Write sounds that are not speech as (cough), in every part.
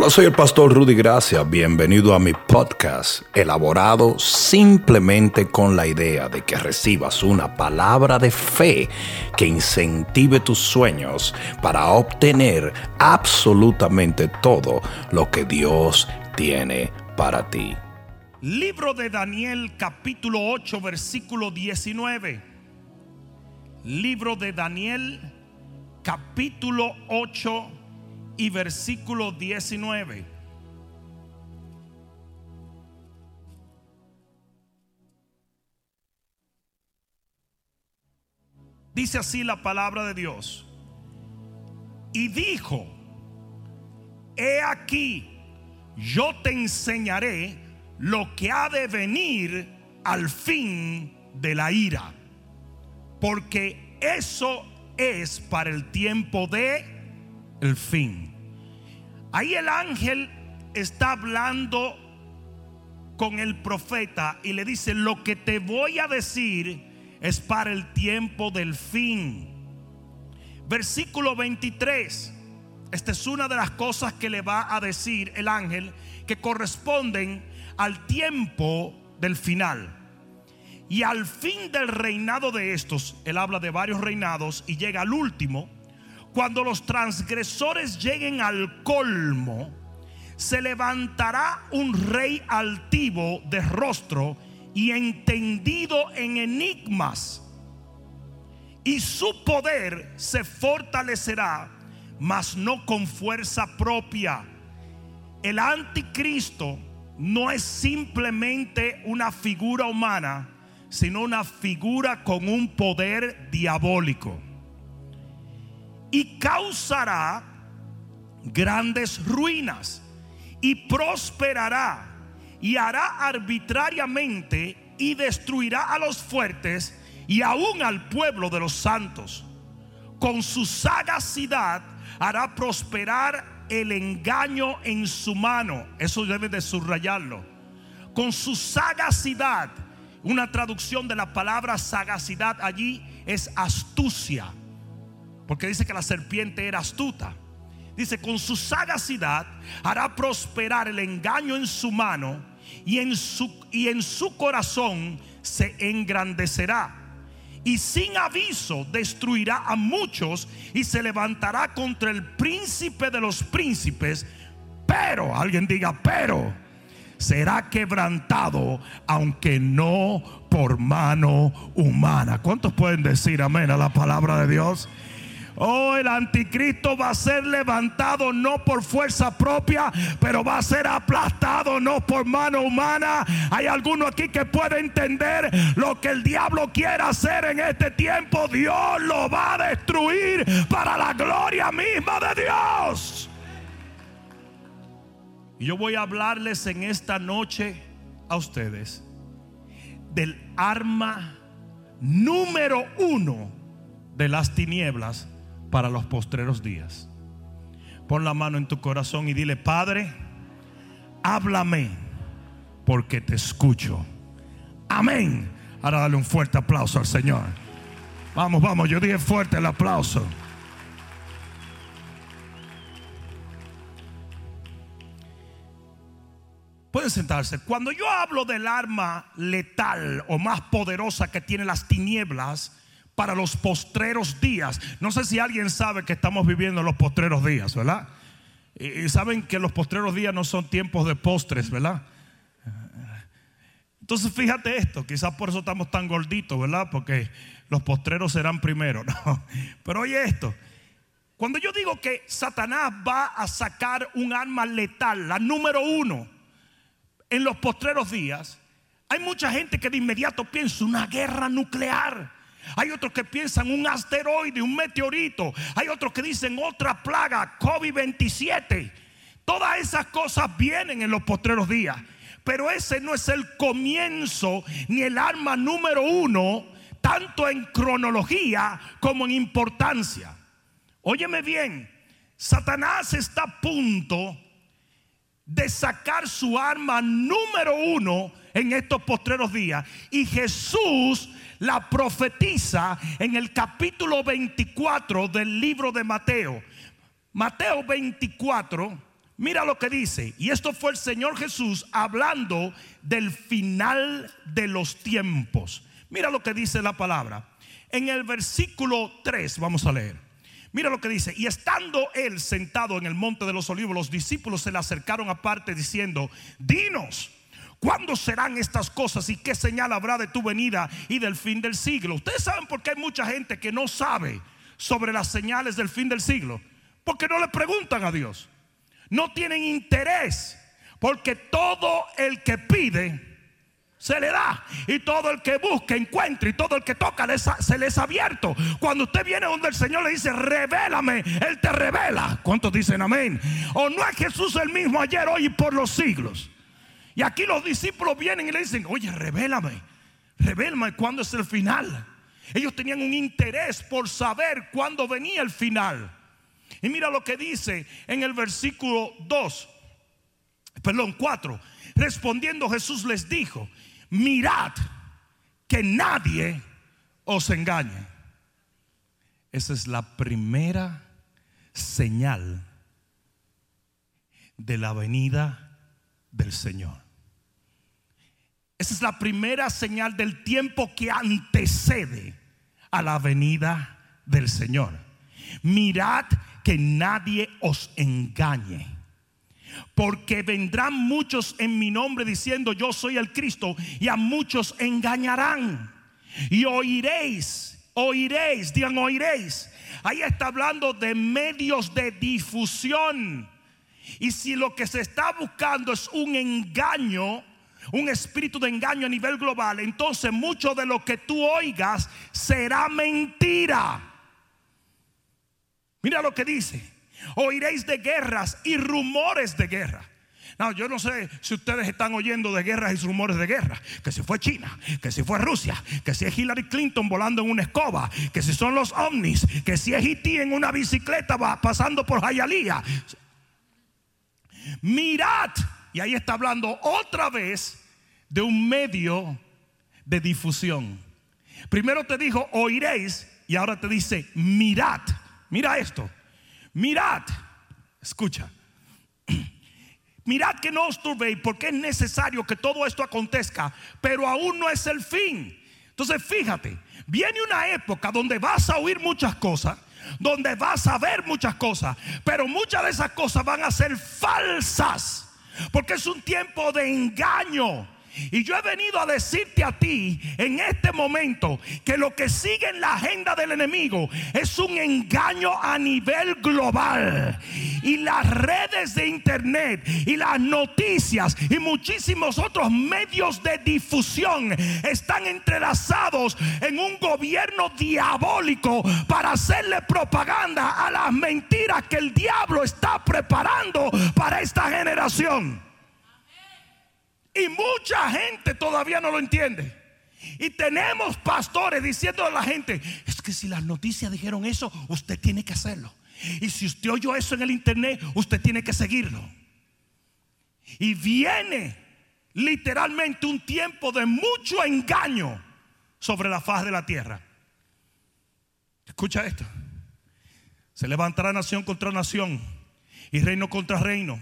Hola, soy el pastor Rudy Gracia. Bienvenido a mi podcast, elaborado simplemente con la idea de que recibas una palabra de fe que incentive tus sueños para obtener absolutamente todo lo que Dios tiene para ti. Libro de Daniel capítulo 8 versículo 19. Libro de Daniel capítulo 8 y versículo 19. Dice así la palabra de Dios. Y dijo, he aquí, yo te enseñaré lo que ha de venir al fin de la ira. Porque eso es para el tiempo de el fin. Ahí el ángel está hablando con el profeta y le dice, lo que te voy a decir es para el tiempo del fin. Versículo 23. Esta es una de las cosas que le va a decir el ángel que corresponden al tiempo del final. Y al fin del reinado de estos, él habla de varios reinados y llega al último cuando los transgresores lleguen al colmo, se levantará un rey altivo de rostro y entendido en enigmas. Y su poder se fortalecerá, mas no con fuerza propia. El anticristo no es simplemente una figura humana, sino una figura con un poder diabólico y causará grandes ruinas y prosperará y hará arbitrariamente y destruirá a los fuertes y aún al pueblo de los santos. Con su sagacidad hará prosperar el engaño en su mano. Eso debe de subrayarlo. Con su sagacidad, una traducción de la palabra sagacidad allí es astucia porque dice que la serpiente era astuta. Dice, con su sagacidad hará prosperar el engaño en su mano y en su, y en su corazón se engrandecerá. Y sin aviso destruirá a muchos y se levantará contra el príncipe de los príncipes. Pero, alguien diga, pero será quebrantado, aunque no por mano humana. ¿Cuántos pueden decir amén a la palabra de Dios? Oh, el anticristo va a ser levantado no por fuerza propia, pero va a ser aplastado no por mano humana. Hay alguno aquí que puede entender lo que el diablo quiere hacer en este tiempo. Dios lo va a destruir para la gloria misma de Dios. Y yo voy a hablarles en esta noche a ustedes del arma número uno de las tinieblas para los postreros días. Pon la mano en tu corazón y dile, Padre, háblame porque te escucho. Amén. Ahora dale un fuerte aplauso al Señor. Vamos, vamos, yo dije fuerte el aplauso. Pueden sentarse. Cuando yo hablo del arma letal o más poderosa que tiene las tinieblas, para los postreros días. No sé si alguien sabe que estamos viviendo los postreros días, ¿verdad? Y, saben que los postreros días no son tiempos de postres, ¿verdad? Entonces fíjate esto, quizás por eso estamos tan gorditos, ¿verdad? Porque los postreros serán primero, (laughs) ¿no? Pero oye esto, cuando yo digo que Satanás va a sacar un arma letal, la número uno, en los postreros días, hay mucha gente que de inmediato piensa una guerra nuclear. Hay otros que piensan un asteroide, un meteorito. Hay otros que dicen otra plaga, COVID-27. Todas esas cosas vienen en los postreros días. Pero ese no es el comienzo ni el arma número uno, tanto en cronología como en importancia. Óyeme bien, Satanás está a punto de sacar su arma número uno en estos postreros días. Y Jesús la profetiza en el capítulo 24 del libro de Mateo. Mateo 24, Mira lo que dice. Y esto fue el Señor Jesús hablando del final de los tiempos. Mira lo que dice la palabra. En el versículo 3 vamos a leer. Mira lo que dice. Y estando él sentado en el monte de los olivos, los discípulos se le acercaron aparte diciendo, dinos. ¿Cuándo serán estas cosas y qué señal habrá de tu venida y del fin del siglo? Ustedes saben por qué hay mucha gente que no sabe sobre las señales del fin del siglo. Porque no le preguntan a Dios. No tienen interés. Porque todo el que pide, se le da. Y todo el que busca, encuentra. Y todo el que toca, se les ha abierto. Cuando usted viene donde el Señor le dice, revélame, Él te revela. ¿Cuántos dicen amén? O no es Jesús el mismo ayer, hoy y por los siglos. Y aquí los discípulos vienen y le dicen, oye, revélame, revélame cuándo es el final. Ellos tenían un interés por saber cuándo venía el final. Y mira lo que dice en el versículo 2, perdón, 4. Respondiendo Jesús les dijo, mirad que nadie os engañe. Esa es la primera señal de la venida del Señor. Esa es la primera señal del tiempo que antecede a la venida del Señor. Mirad que nadie os engañe. Porque vendrán muchos en mi nombre diciendo yo soy el Cristo y a muchos engañarán. Y oiréis, oiréis, digan oiréis. Ahí está hablando de medios de difusión. Y si lo que se está buscando es un engaño, un espíritu de engaño a nivel global, entonces mucho de lo que tú oigas será mentira. Mira lo que dice. Oiréis de guerras y rumores de guerra. No, yo no sé si ustedes están oyendo de guerras y rumores de guerra. Que si fue China, que si fue Rusia, que si es Hillary Clinton volando en una escoba, que si son los ovnis, que si es Haití en una bicicleta pasando por Hialeah. Mirad, y ahí está hablando otra vez de un medio de difusión. Primero te dijo, oiréis, y ahora te dice, mirad. Mira esto, mirad, escucha. (clears throat) Mirad que no os turbéis porque es necesario que todo esto acontezca, pero aún no es el fin. Entonces fíjate, viene una época donde vas a oír muchas cosas, donde vas a ver muchas cosas, pero muchas de esas cosas van a ser falsas, porque es un tiempo de engaño y yo he venido a decirte a ti en este momento que lo que sigue en la agenda del enemigo es un engaño a nivel global. Y las redes de internet y las noticias y muchísimos otros medios de difusión están entrelazados en un gobierno diabólico para hacerle propaganda a las mentiras que el diablo está preparando para esta generación. Y mucha gente todavía no lo entiende. Y tenemos pastores diciendo a la gente, es que si las noticias dijeron eso, usted tiene que hacerlo. Y si usted oyó eso en el internet, usted tiene que seguirlo. Y viene literalmente un tiempo de mucho engaño sobre la faz de la tierra. Escucha esto. Se levantará nación contra nación y reino contra reino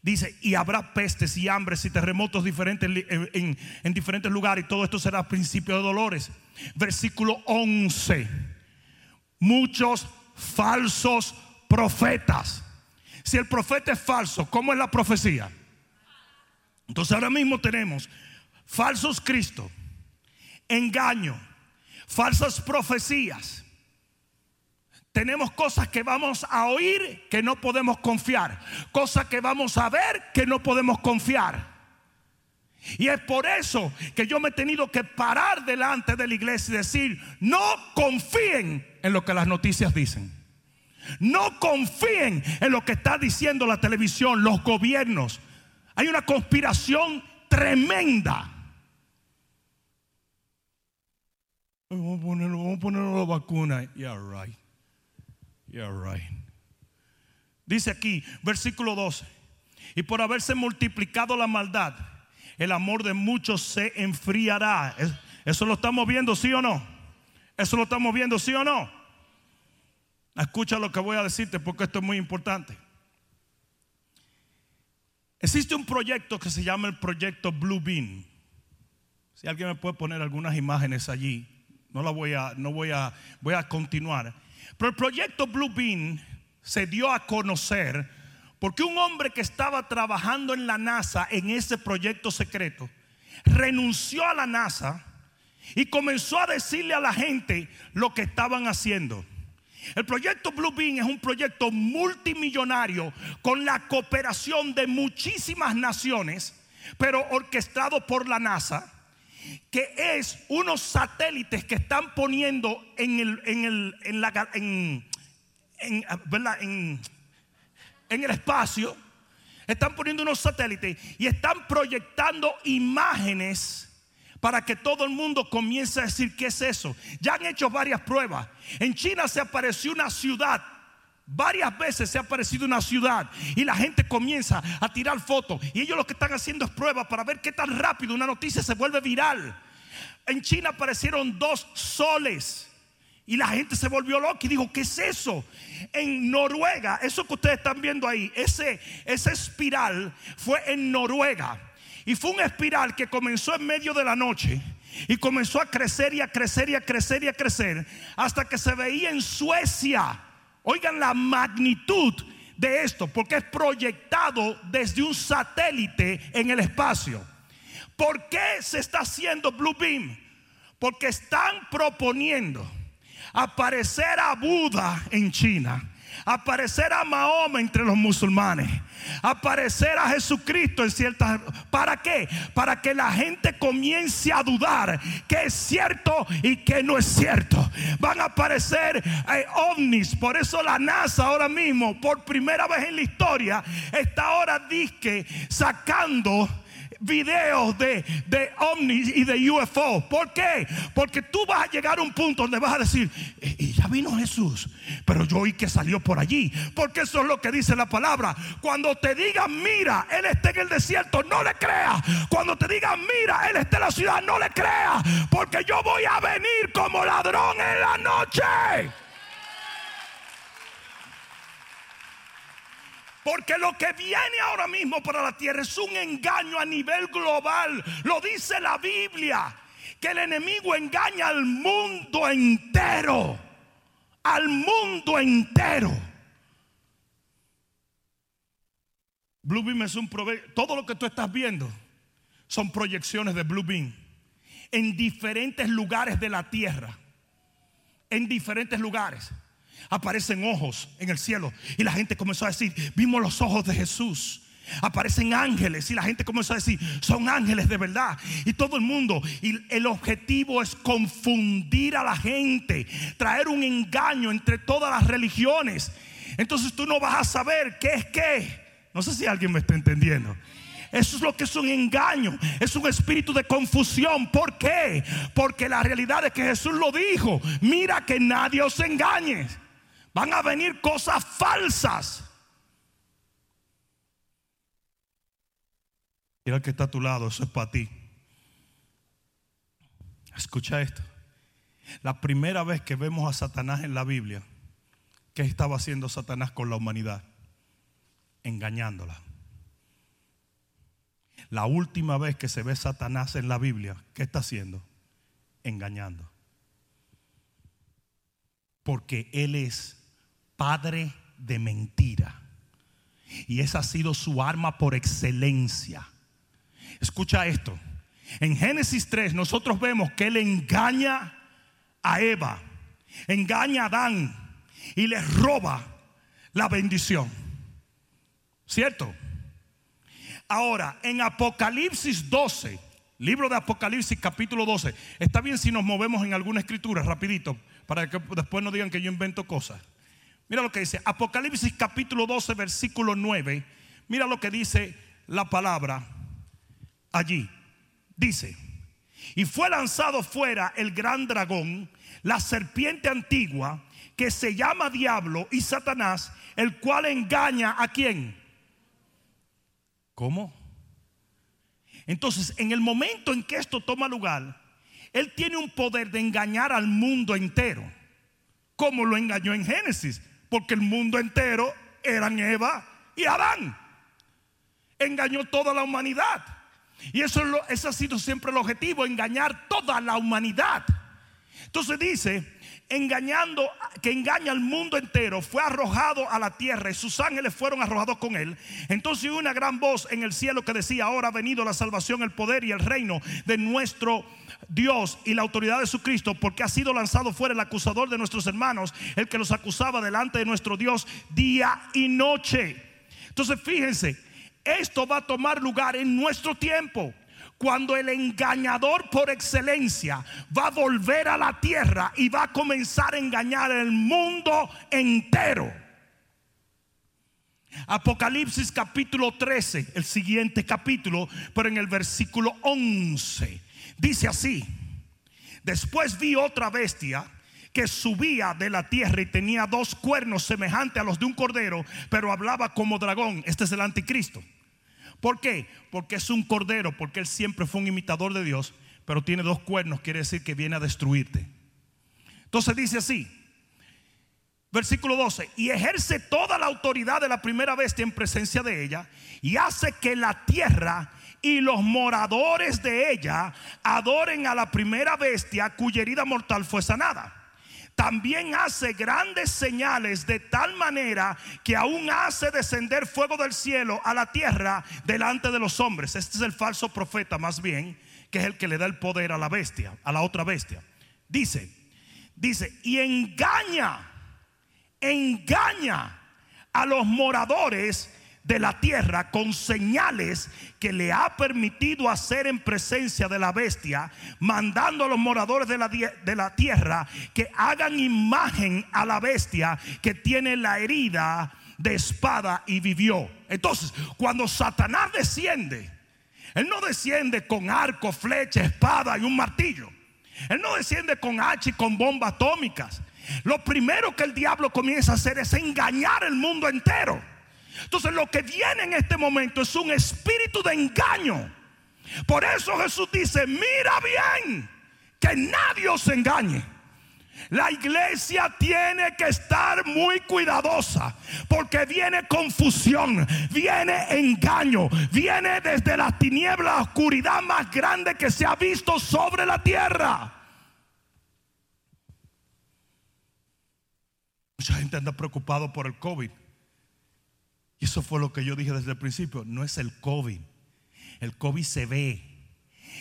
Dice, y habrá pestes y hambres y terremotos diferentes en, en, diferentes lugares y todo esto será principio de dolores. Versículo 11. Muchos falsos profetas. Si el profeta es falso, ¿cómo es la profecía? Entonces ahora mismo tenemos falsos Cristo, engaño, falsas profecías tenemos cosas que vamos a oír que no podemos confiar. Cosas que vamos a ver que no podemos confiar. Y es por eso que yo me he tenido que parar delante de la iglesia y decir, no confíen en lo que las noticias dicen. No confíen en lo que está diciendo la televisión, los gobiernos. Hay una conspiración tremenda. Vamos a ponerlo, vamos a ponerlo la vacuna. Yeah, right. Right. Dice aquí, versículo 12. Y por haberse multiplicado la maldad, el amor de muchos se enfriará. Eso lo estamos viendo, sí o no. Eso lo estamos viendo, sí o no. Escucha lo que voy a decirte porque esto es muy importante. Existe un proyecto que se llama el proyecto Blue Bean. Si alguien me puede poner algunas imágenes allí, no la voy a, no voy a, voy a continuar. Pero el proyecto Blue Bean se dio a conocer porque un hombre que estaba trabajando en la NASA en ese proyecto secreto renunció a la NASA y comenzó a decirle a la gente lo que estaban haciendo. El proyecto Blue Bean es un proyecto multimillonario con la cooperación de muchísimas naciones, pero orquestado por la NASA, que es unos satélites que están poniendo en el, en el, en la, en, en, el espacio, están poniendo unos satélites y están proyectando imágenes para que todo el mundo comience a decir qué es eso. Ya han hecho varias pruebas. En China se apareció una ciudad. Varias veces se ha aparecido una ciudad y la gente comienza a tirar fotos y ellos lo que están haciendo es pruebas para ver qué tan rápido una noticia se vuelve viral. En China aparecieron dos soles y la gente se volvió loca y dijo, ¿qué es eso? En Noruega, eso que ustedes están viendo ahí, ese, esa espiral fue en Noruega. Y fue un espiral que comenzó en medio de la noche y comenzó a crecer y a crecer y a crecer y a crecer hasta que se veía en Suecia. Oigan la magnitud de esto, porque es proyectado desde un satélite en el espacio. ¿Por qué se está haciendo Blue Beam? Porque están proponiendo aparecer a Buda en China, aparecer a Mahoma entre los musulmanes, aparecer a Jesucristo en ciertas... ¿Para qué? Para que la gente comience a dudar que es cierto y que no es cierto. Van a aparecer eh, ovnis. Por eso la NASA ahora mismo, por primera vez en la historia, está ahora disque sacando videos de, de ovnis y de UFO. ¿Por qué? Porque tú vas a llegar a un punto donde vas a decir, y ya vino Jesús, pero yo oí que salió por allí. Porque eso es lo que dice la palabra. Cuando te digan, mira, Él está en el desierto, no le creas. Cuando te digan, mira, Él está en la ciudad, no le creas. Porque yo voy a venir como ladrón en la noche. Porque lo que viene ahora mismo para la tierra es un engaño a nivel global. Lo dice la Biblia. Que el enemigo engaña al mundo entero. Al mundo entero. Bluebeam es un proveedor. Todo lo que tú estás viendo son proyecciones de Bluebeam en diferentes lugares de la tierra. En diferentes lugares aparecen ojos en el cielo y la gente comenzó a decir, vimos los ojos de Jesús. Aparecen ángeles y la gente comenzó a decir, son ángeles de verdad. Y todo el mundo, y el objetivo es confundir a la gente, traer un engaño entre todas las religiones. Entonces tú no vas a saber qué es qué. No sé si alguien me está entendiendo. Eso es lo que es un engaño. Es un espíritu de confusión. ¿Por qué? Porque la realidad es que Jesús lo dijo. Mira que nadie os engañe. Van a venir cosas falsas. Mira que está a tu lado, eso es para ti. Escucha esto. La primera vez que vemos a Satanás en la Biblia, ¿qué estaba haciendo Satanás con la humanidad? Engañándola. La última vez que se ve Satanás en la Biblia, ¿qué está haciendo? Engañando. Porque Él es padre de mentira. Y esa ha sido su arma por excelencia. Escucha esto. En Génesis 3 nosotros vemos que él engaña a Eva, engaña a Adán y le roba la bendición. ¿Cierto? Ahora, en Apocalipsis 12, libro de Apocalipsis capítulo 12, está bien si nos movemos en alguna escritura rapidito, para que después no digan que yo invento cosas. Mira lo que dice Apocalipsis capítulo 12, versículo 9. Mira lo que dice la palabra allí. Dice, y fue lanzado fuera el gran dragón, la serpiente antigua, que se llama diablo y Satanás, el cual engaña a quién. ¿Cómo? Entonces, en el momento en que esto toma lugar, él tiene un poder de engañar al mundo entero, como lo engañó en Génesis porque el mundo entero eran Eva y Adán. engañó toda la humanidad. Y eso, es lo- ese ha sido siempre el objetivo, engañar toda la humanidad. Entonces dice, engañando, que engaña al mundo entero, fue arrojado a la tierra y sus ángeles fueron arrojados con él. Entonces hubo una gran voz en el cielo que decía, ahora ha venido la salvación, el poder y el reino de nuestro Dios y la autoridad de su Cristo, porque ha sido lanzado fuera el acusador de nuestros hermanos, el que los acusaba delante de nuestro Dios día y noche. Entonces fíjense, esto va a tomar lugar en nuestro tiempo. Cuando el engañador por excelencia va a volver a la tierra y va a comenzar a engañar el mundo entero. Apocalipsis capítulo 13, el siguiente capítulo, pero en el versículo 11, dice así, después vi otra bestia que subía de la tierra y tenía dos cuernos semejantes a los de un cordero, pero hablaba como dragón. Este es el anticristo. ¿Por qué? Porque es un cordero, porque él siempre fue un imitador de Dios, pero tiene dos cuernos, quiere decir que viene a destruirte. Entonces dice así, versículo 12, y ejerce toda la autoridad de la primera bestia en presencia de ella, y hace que la tierra y los moradores de ella adoren a la primera bestia cuya herida mortal fue sanada. También hace grandes señales de tal manera que aún hace descender fuego del cielo a la tierra delante de los hombres. Este es el falso profeta más bien, que es el que le da el poder a la bestia, a la otra bestia. Dice, dice, y engaña, engaña a los moradores de la tierra con señales que le ha permitido hacer en presencia de la bestia, mandando a los moradores de la, de la tierra que hagan imagen a la bestia que tiene la herida de espada y vivió. Entonces, cuando Satanás desciende, él no desciende con arco, flecha, espada y un martillo. Él no desciende con hacha y con bombas atómicas. Lo primero que el diablo comienza a hacer es engañar el mundo entero. Entonces lo que viene en este momento es un espíritu de engaño. Por eso Jesús dice, mira bien, que nadie os engañe. La iglesia tiene que estar muy cuidadosa porque viene confusión, viene engaño, viene desde las tinieblas la oscuridad más grande que se ha visto sobre la tierra. Mucha gente anda preocupado por el COVID. Y eso fue lo que yo dije desde el principio. No es el COVID. El COVID se ve.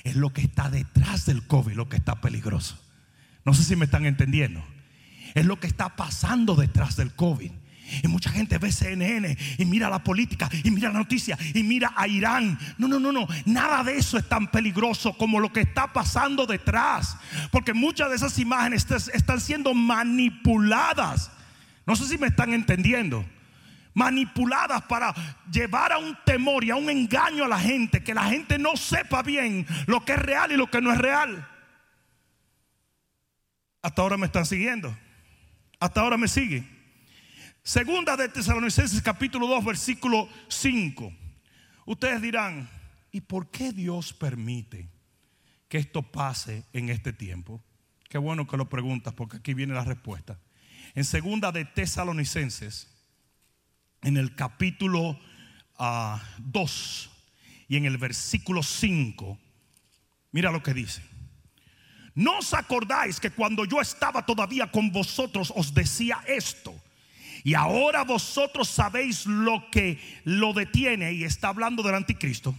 Es lo que está detrás del COVID lo que está peligroso. No sé si me están entendiendo. Es lo que está pasando detrás del COVID. Y mucha gente ve CNN y mira la política y mira la noticia y mira a Irán. No, no, no, no. Nada de eso es tan peligroso como lo que está pasando detrás. Porque muchas de esas imágenes est- están siendo manipuladas. No sé si me están entendiendo. Manipuladas para llevar a un temor y a un engaño a la gente. Que la gente no sepa bien lo que es real y lo que no es real. Hasta ahora me están siguiendo. Hasta ahora me siguen. Segunda de Tesalonicenses capítulo 2 versículo 5. Ustedes dirán, ¿y por qué Dios permite que esto pase en este tiempo? Qué bueno que lo preguntas porque aquí viene la respuesta. En segunda de Tesalonicenses, en el capítulo 2 y en el versículo 5, mira lo que dice. ¿No os acordáis que cuando yo estaba todavía con vosotros os decía esto? Y ahora vosotros sabéis lo que lo detiene y está hablando del anticristo.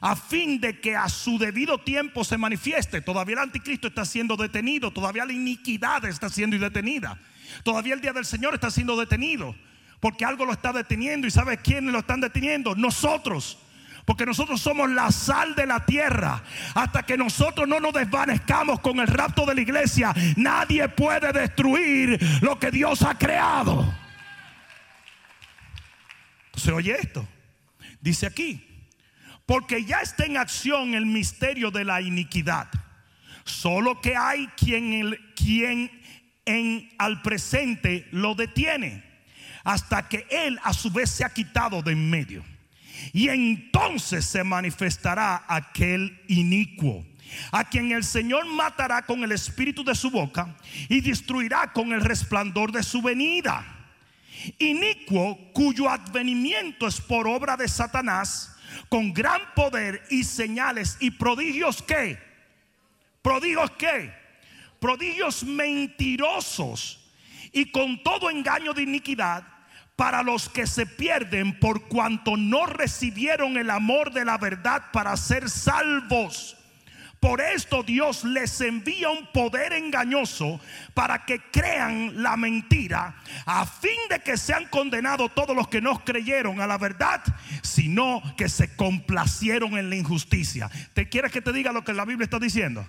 A fin de que a su debido tiempo se manifieste. Todavía el anticristo está siendo detenido. Todavía la iniquidad está siendo detenida. Todavía el día del Señor está siendo detenido. Porque algo lo está deteniendo. ¿Y sabe quiénes lo están deteniendo? Nosotros. Porque nosotros somos la sal de la tierra. Hasta que nosotros no nos desvanezcamos con el rapto de la iglesia, nadie puede destruir lo que Dios ha creado. Entonces, oye esto. Dice aquí, porque ya está en acción el misterio de la iniquidad. Solo que hay quien, quien en, al presente lo detiene. Hasta que él a su vez se ha quitado de en medio. Y entonces se manifestará aquel inicuo, a quien el Señor matará con el espíritu de su boca y destruirá con el resplandor de su venida. Inicuo cuyo advenimiento es por obra de Satanás, con gran poder y señales y prodigios que, prodigios que, prodigios mentirosos y con todo engaño de iniquidad para los que se pierden por cuanto no recibieron el amor de la verdad para ser salvos. Por esto Dios les envía un poder engañoso para que crean la mentira, a fin de que sean condenados todos los que no creyeron a la verdad, sino que se complacieron en la injusticia. ¿Te quieres que te diga lo que la Biblia está diciendo?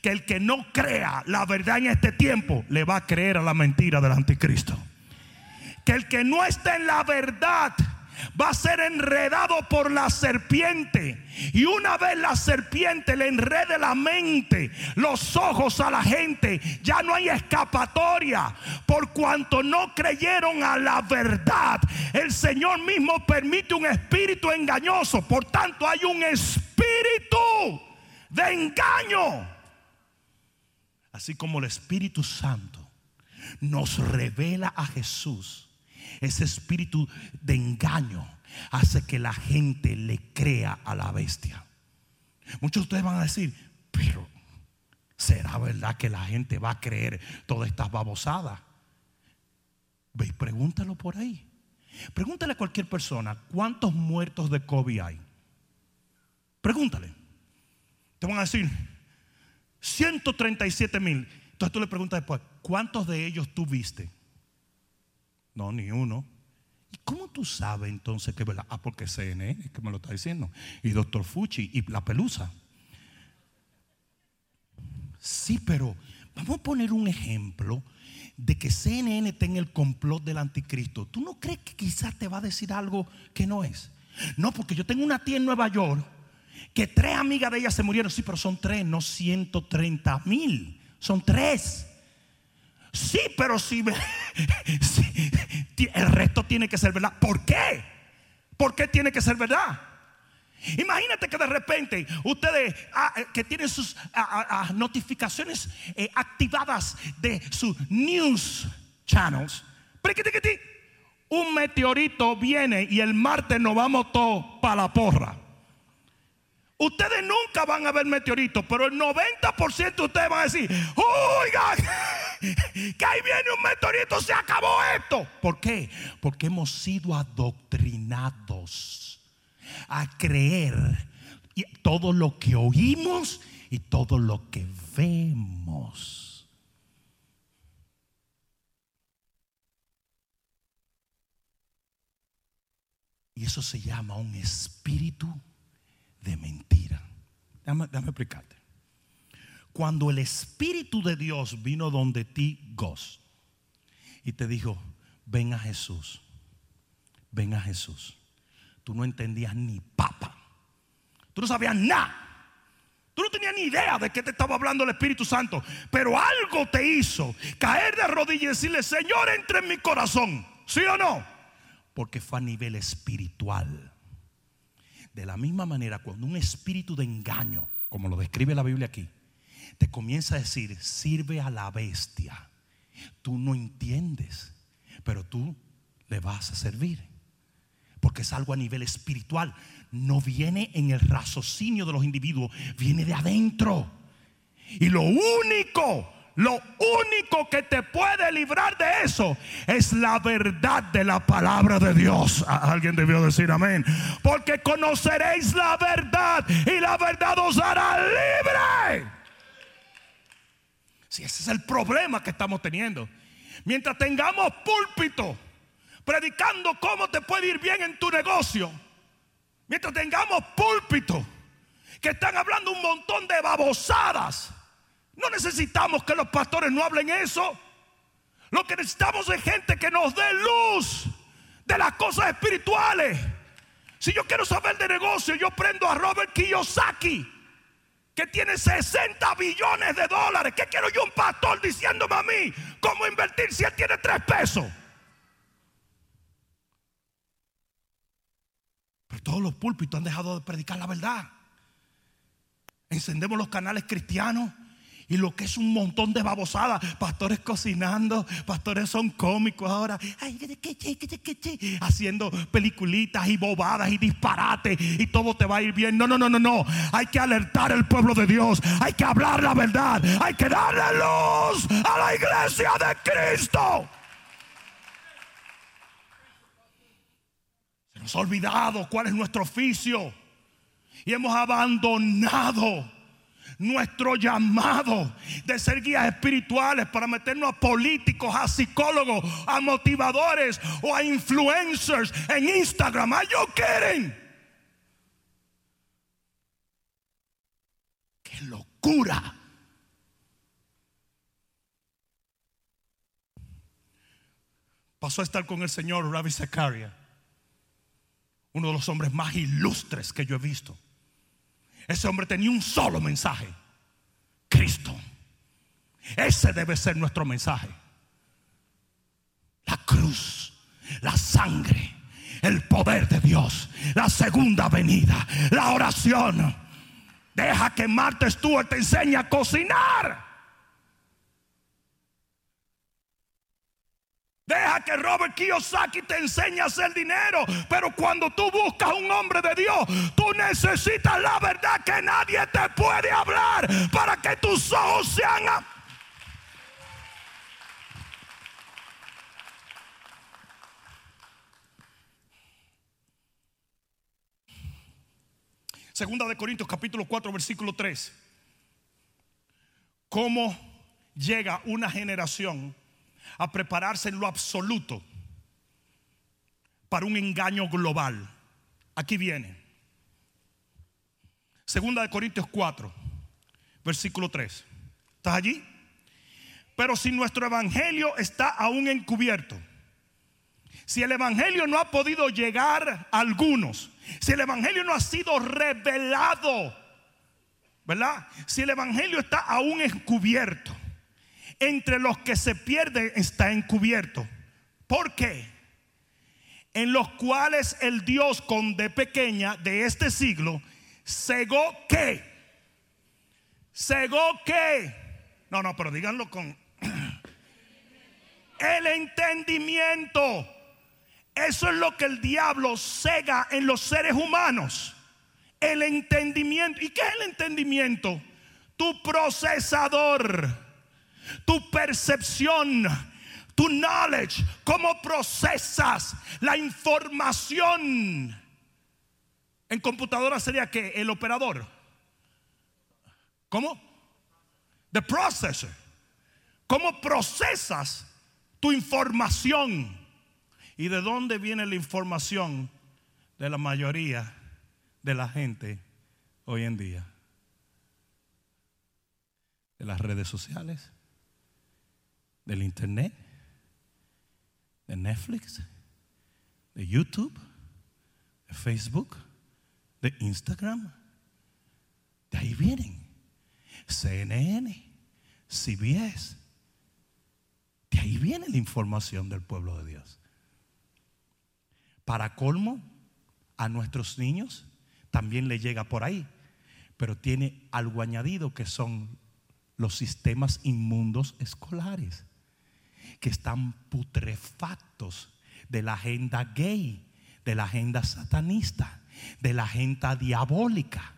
Que el que no crea la verdad en este tiempo le va a creer a la mentira del anticristo. Que el que no está en la verdad va a ser enredado por la serpiente. Y una vez la serpiente le enrede la mente, los ojos a la gente, ya no hay escapatoria. Por cuanto no creyeron a la verdad, el Señor mismo permite un espíritu engañoso. Por tanto, hay un espíritu de engaño. Así como el Espíritu Santo nos revela a Jesús ese espíritu de engaño hace que la gente le crea a la bestia. Muchos de ustedes van a decir, pero ¿será verdad que la gente va a creer todas estas babosadas? Ve y pregúntalo por ahí. Pregúntale a cualquier persona, ¿cuántos muertos de COVID hay? Pregúntale. Te van a decir, 137 mil. Entonces tú le preguntas después, ¿cuántos de ellos tú viste? No, ni uno. ¿Y cómo tú sabes entonces que verdad? Ah, porque CNN que me lo está diciendo. Y doctor Fuchi y la pelusa. Sí, pero vamos a poner un ejemplo de que CNN está en el complot del anticristo. ¿Tú no crees que quizás te va a decir algo que no es? No, porque yo tengo una tía en Nueva York que tres amigas de ella se murieron. Sí, pero son tres, no 130 mil. Son tres. Sí, pero si, (laughs) el resto tiene que ser verdad. ¿Por qué? ¿Por qué tiene que ser verdad? Imagínate que de repente ustedes ah, eh, que tienen sus ah, ah, notificaciones eh, activadas de sus news channels, un meteorito viene y el martes nos vamos todos para la porra. Ustedes nunca van a ver meteoritos, pero el 90% de ustedes van a decir, oigan, (laughs) que ahí viene un meteorito, se acabó esto. ¿Por qué? Porque hemos sido adoctrinados a creer todo lo que oímos y todo lo que vemos. Y eso se llama un espíritu de mentira. Déjame, explicarte. Cuando el Espíritu de Dios vino donde ti, Ghost, y te dijo, ven a Jesús, ven a Jesús. Tú no entendías ni papa. Tú no sabías nada. Tú no tenías ni idea de qué te estaba hablando el Espíritu Santo. Pero algo te hizo caer de rodillas y decirle, Señor, entre en mi corazón. ¿Sí o no? Porque fue a nivel espiritual. De la misma manera, cuando un espíritu de engaño, como lo describe la Biblia aquí, te comienza a decir, sirve a la bestia, tú no entiendes, pero tú le vas a servir. Porque es algo a nivel espiritual. No viene en el raciocinio de los individuos, viene de adentro. Y lo único lo único que te puede librar de eso es la verdad de la palabra de Dios. Alguien debió decir amén. Porque conoceréis la verdad y la verdad os hará libre. Si ese es el problema que estamos teniendo. Mientras tengamos púlpito predicando cómo te puede ir bien en tu negocio. Mientras tengamos púlpito que están hablando un montón de babosadas no necesitamos que los pastores no hablen eso. Lo que necesitamos es gente que nos dé luz de las cosas espirituales. Si yo quiero saber de negocio, yo prendo a Robert Kiyosaki, que tiene 60 billones de dólares. ¿Qué quiero yo un pastor diciéndome a mí cómo invertir si él tiene 3 pesos? Pero todos los púlpitos han dejado de predicar la verdad. Encendemos los canales cristianos Y lo que es un montón de babosada. Pastores cocinando, pastores son cómicos ahora. haciendo peliculitas y bobadas y disparates. Y todo te va a ir bien. No, no, no, no, no. Hay que alertar al pueblo de Dios. Hay que hablar la verdad. Hay que darle luz a la iglesia de Cristo. Se nos ha olvidado cuál es nuestro oficio. Y hemos abandonado nuestro llamado de ser guías espirituales para meternos a políticos, a psicólogos, a motivadores o a influencers en Instagram. ¿Are you kidding? ¡Qué locura! Pasó a estar con el señor Ravi Zakaria, uno de los hombres más ilustres que yo he visto. Ese hombre tenía un solo mensaje. Cristo. Ese debe ser nuestro mensaje. La cruz, la sangre, el poder de Dios, la segunda venida, la oración. Deja que Marta Stewart te enseñe a cocinar. Deja que Robert Kiyosaki te enseñe a hacer dinero. Pero cuando tú buscas un hombre de Dios, tú necesitas la verdad que nadie te puede hablar para que tus ojos sean... Segunda de Corintios capítulo 4 versículo 3. ¿Cómo llega una generación a prepararse en lo absoluto para un engaño global. Aquí viene. Segunda de Corintios 4, versículo 3. ¿Estás allí? Pero si nuestro evangelio está aún encubierto, si el evangelio no ha podido llegar a algunos, si el evangelio no ha sido revelado, ¿verdad? Si el evangelio está aún encubierto, entre los que se pierden está encubierto. ¿Por qué? En los cuales el Dios con de pequeña de este siglo cegó que. Cegó que. No, no, pero díganlo con (clears throat) el entendimiento. Eso es lo que el diablo cega en los seres humanos. El entendimiento. ¿Y qué es el entendimiento? Tu procesador tu percepción, tu knowledge, cómo procesas la información. En computadora sería que el operador. ¿Cómo? The processor. ¿Cómo procesas tu información? ¿Y de dónde viene la información de la mayoría de la gente hoy en día? De las redes sociales del internet, de Netflix, de YouTube, de Facebook, de Instagram. De ahí vienen. CNN, CBS. De ahí viene la información del pueblo de Dios. Para colmo, a nuestros niños también le llega por ahí, pero tiene algo añadido que son los sistemas inmundos escolares que están putrefactos de la agenda gay, de la agenda satanista, de la agenda diabólica.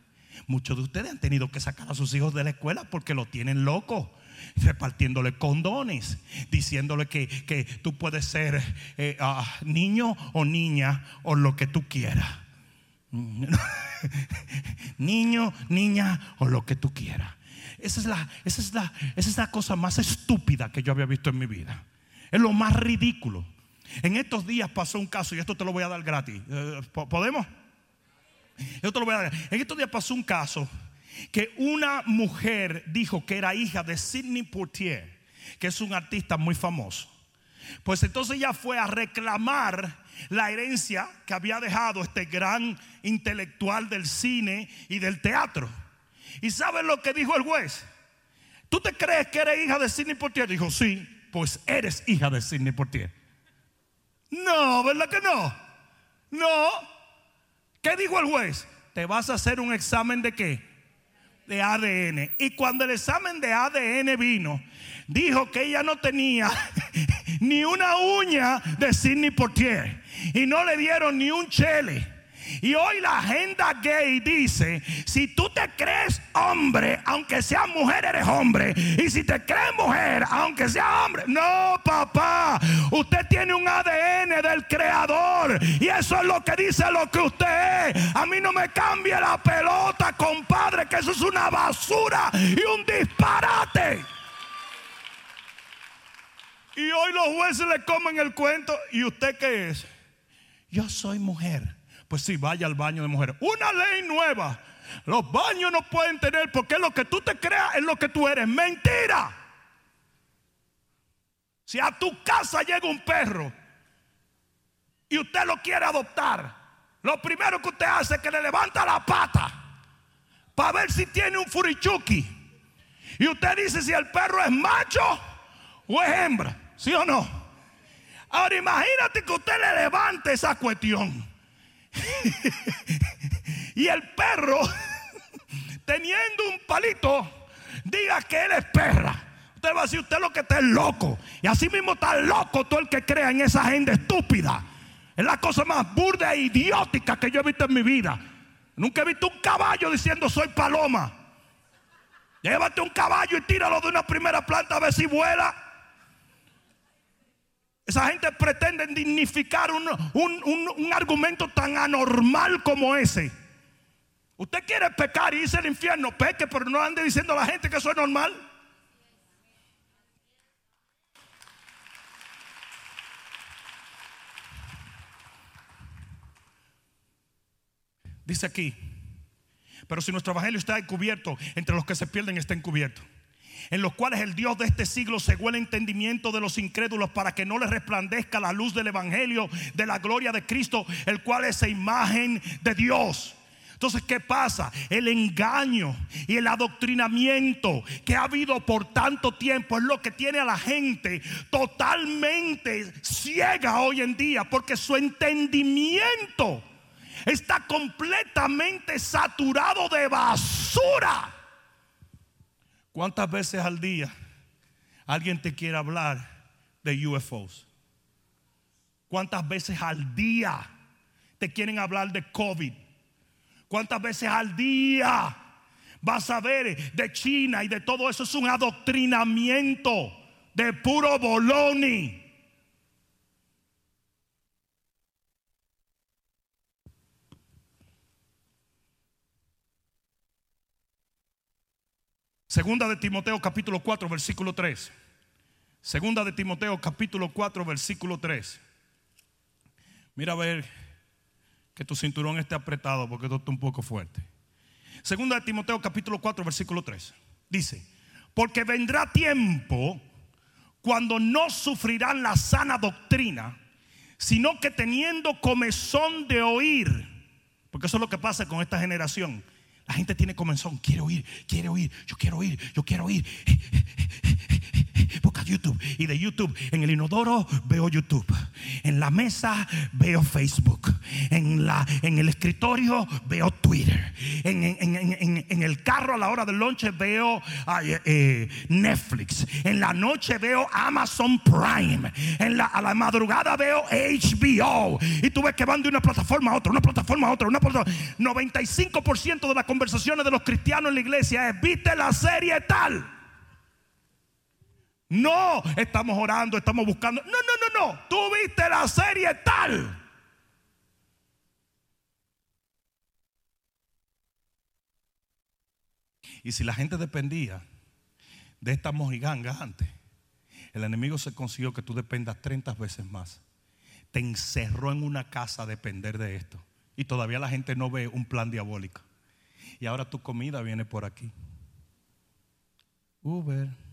Muchos de ustedes han tenido que sacar a sus hijos de la escuela porque lo tienen loco repartiéndole condones, diciéndole que, tú puedes ser ah, niño o niña o lo que tú quieras. (laughs) niño, niña o lo que tú quieras. Esa es, la, esa, es la, esa es la cosa más estúpida que yo había visto en mi vida. Es lo más ridículo. En estos días pasó un caso, y esto te lo voy a dar gratis. Eh, ¿Podemos? Esto te lo voy a dar. En estos días pasó un caso que una mujer dijo que era hija de Sidney Poitier, que es un artista muy famoso. Pues entonces ella fue a reclamar la herencia que había dejado este gran intelectual del cine y del teatro. ¿Y sabes lo que dijo el juez? ¿Tú te crees que eres hija de Sidney Poitier? Dijo, sí pues eres hija de Sidney Portier. No, ¿verdad que no? No. ¿Qué dijo el juez? Te vas a hacer un examen de qué? de ADN. Y cuando el examen de ADN vino, dijo que ella no tenía (laughs) ni una uña de Sidney Portier. Y no le dieron ni un chele. Y hoy la agenda gay dice, si tú te crees hombre, aunque sea mujer, eres hombre. Y si te crees mujer, aunque sea hombre. No, papá, usted tiene un ADN del creador. Y eso es lo que dice lo que usted es. A mí no me cambie la pelota, compadre, que eso es una basura y un disparate. Y hoy los jueces le comen el cuento. ¿Y usted qué es? Yo soy mujer. Pues sí, vaya al baño de mujeres. Una ley nueva. Los baños no pueden tener porque lo que tú te creas es lo que tú eres. Mentira. Si a tu casa llega un perro y usted lo quiere adoptar, lo primero que usted hace es que le levanta la pata para ver si tiene un furichuki. Y usted dice si el perro es macho o es hembra. ¿Sí o no? Ahora imagínate que usted le levante esa cuestión. (laughs) y el perro, (laughs) teniendo un palito, diga que él es perra. Usted va a decir, usted lo que está es loco. Y así mismo está loco todo el que crea en esa gente estúpida. Es la cosa más burda e idiótica que yo he visto en mi vida. Nunca he visto un caballo diciendo soy paloma. Llévate un caballo y tíralo de una primera planta a ver si vuela. Esa gente pretende dignificar un, un, argumento tan anormal como ese. Usted quiere pecar y irse al infierno, peque, pero no ande diciendo a la gente que eso es normal. Dice aquí, pero si nuestro evangelio está encubierto, entre los que se pierden está encubierto en los cuales el Dios de este siglo cegó el entendimiento de los incrédulos para que no les resplandezca la luz del Evangelio de la gloria de Cristo, el cual es imagen de Dios. Entonces, ¿qué pasa? El engaño y el adoctrinamiento que ha habido por tanto tiempo es lo que tiene a la gente totalmente ciega hoy en día, porque su entendimiento está completamente saturado de basura. ¿Cuántas veces al día alguien te quiere hablar de UFOs? ¿Cuántas veces al día te quieren hablar de COVID? ¿Cuántas veces al día vas a ver de China y de todo eso? Es un adoctrinamiento de puro boloni. Segunda de Timoteo capítulo 4 versículo 3. Segunda de Timoteo capítulo 4 versículo 3. Mira a ver que tu cinturón esté apretado porque esto está un poco fuerte. Segunda de Timoteo capítulo 4 versículo 3. Dice, porque vendrá tiempo cuando no sufrirán la sana doctrina, sino que teniendo comezón de oír, porque eso es lo que pasa con esta generación la gente tiene comenzón, quiere oír, quiere oír, yo quiero oír, yo quiero oír. YouTube. Y de YouTube en el inodoro veo YouTube, en la mesa veo Facebook, en, la, en el escritorio veo Twitter, en, el carro a la hora del lunch veo eh, eh, Netflix, en la noche veo Amazon Prime, en la, a la madrugada veo HBO y tú ves que van de una plataforma a otra, una plataforma a otra, una plataforma. 95% de la conversaciones de los cristianos en la iglesia es, viste la serie tal. No, estamos orando, estamos buscando. No, no, no, no. Tú viste la serie tal. Y si la gente dependía de estas mojigangas antes, el enemigo se consiguió que tú dependas 30 veces más. Te encerró en una casa a depender de esto. Y todavía la gente no ve un plan diabólico y ahora tu comida viene por aquí. Uber.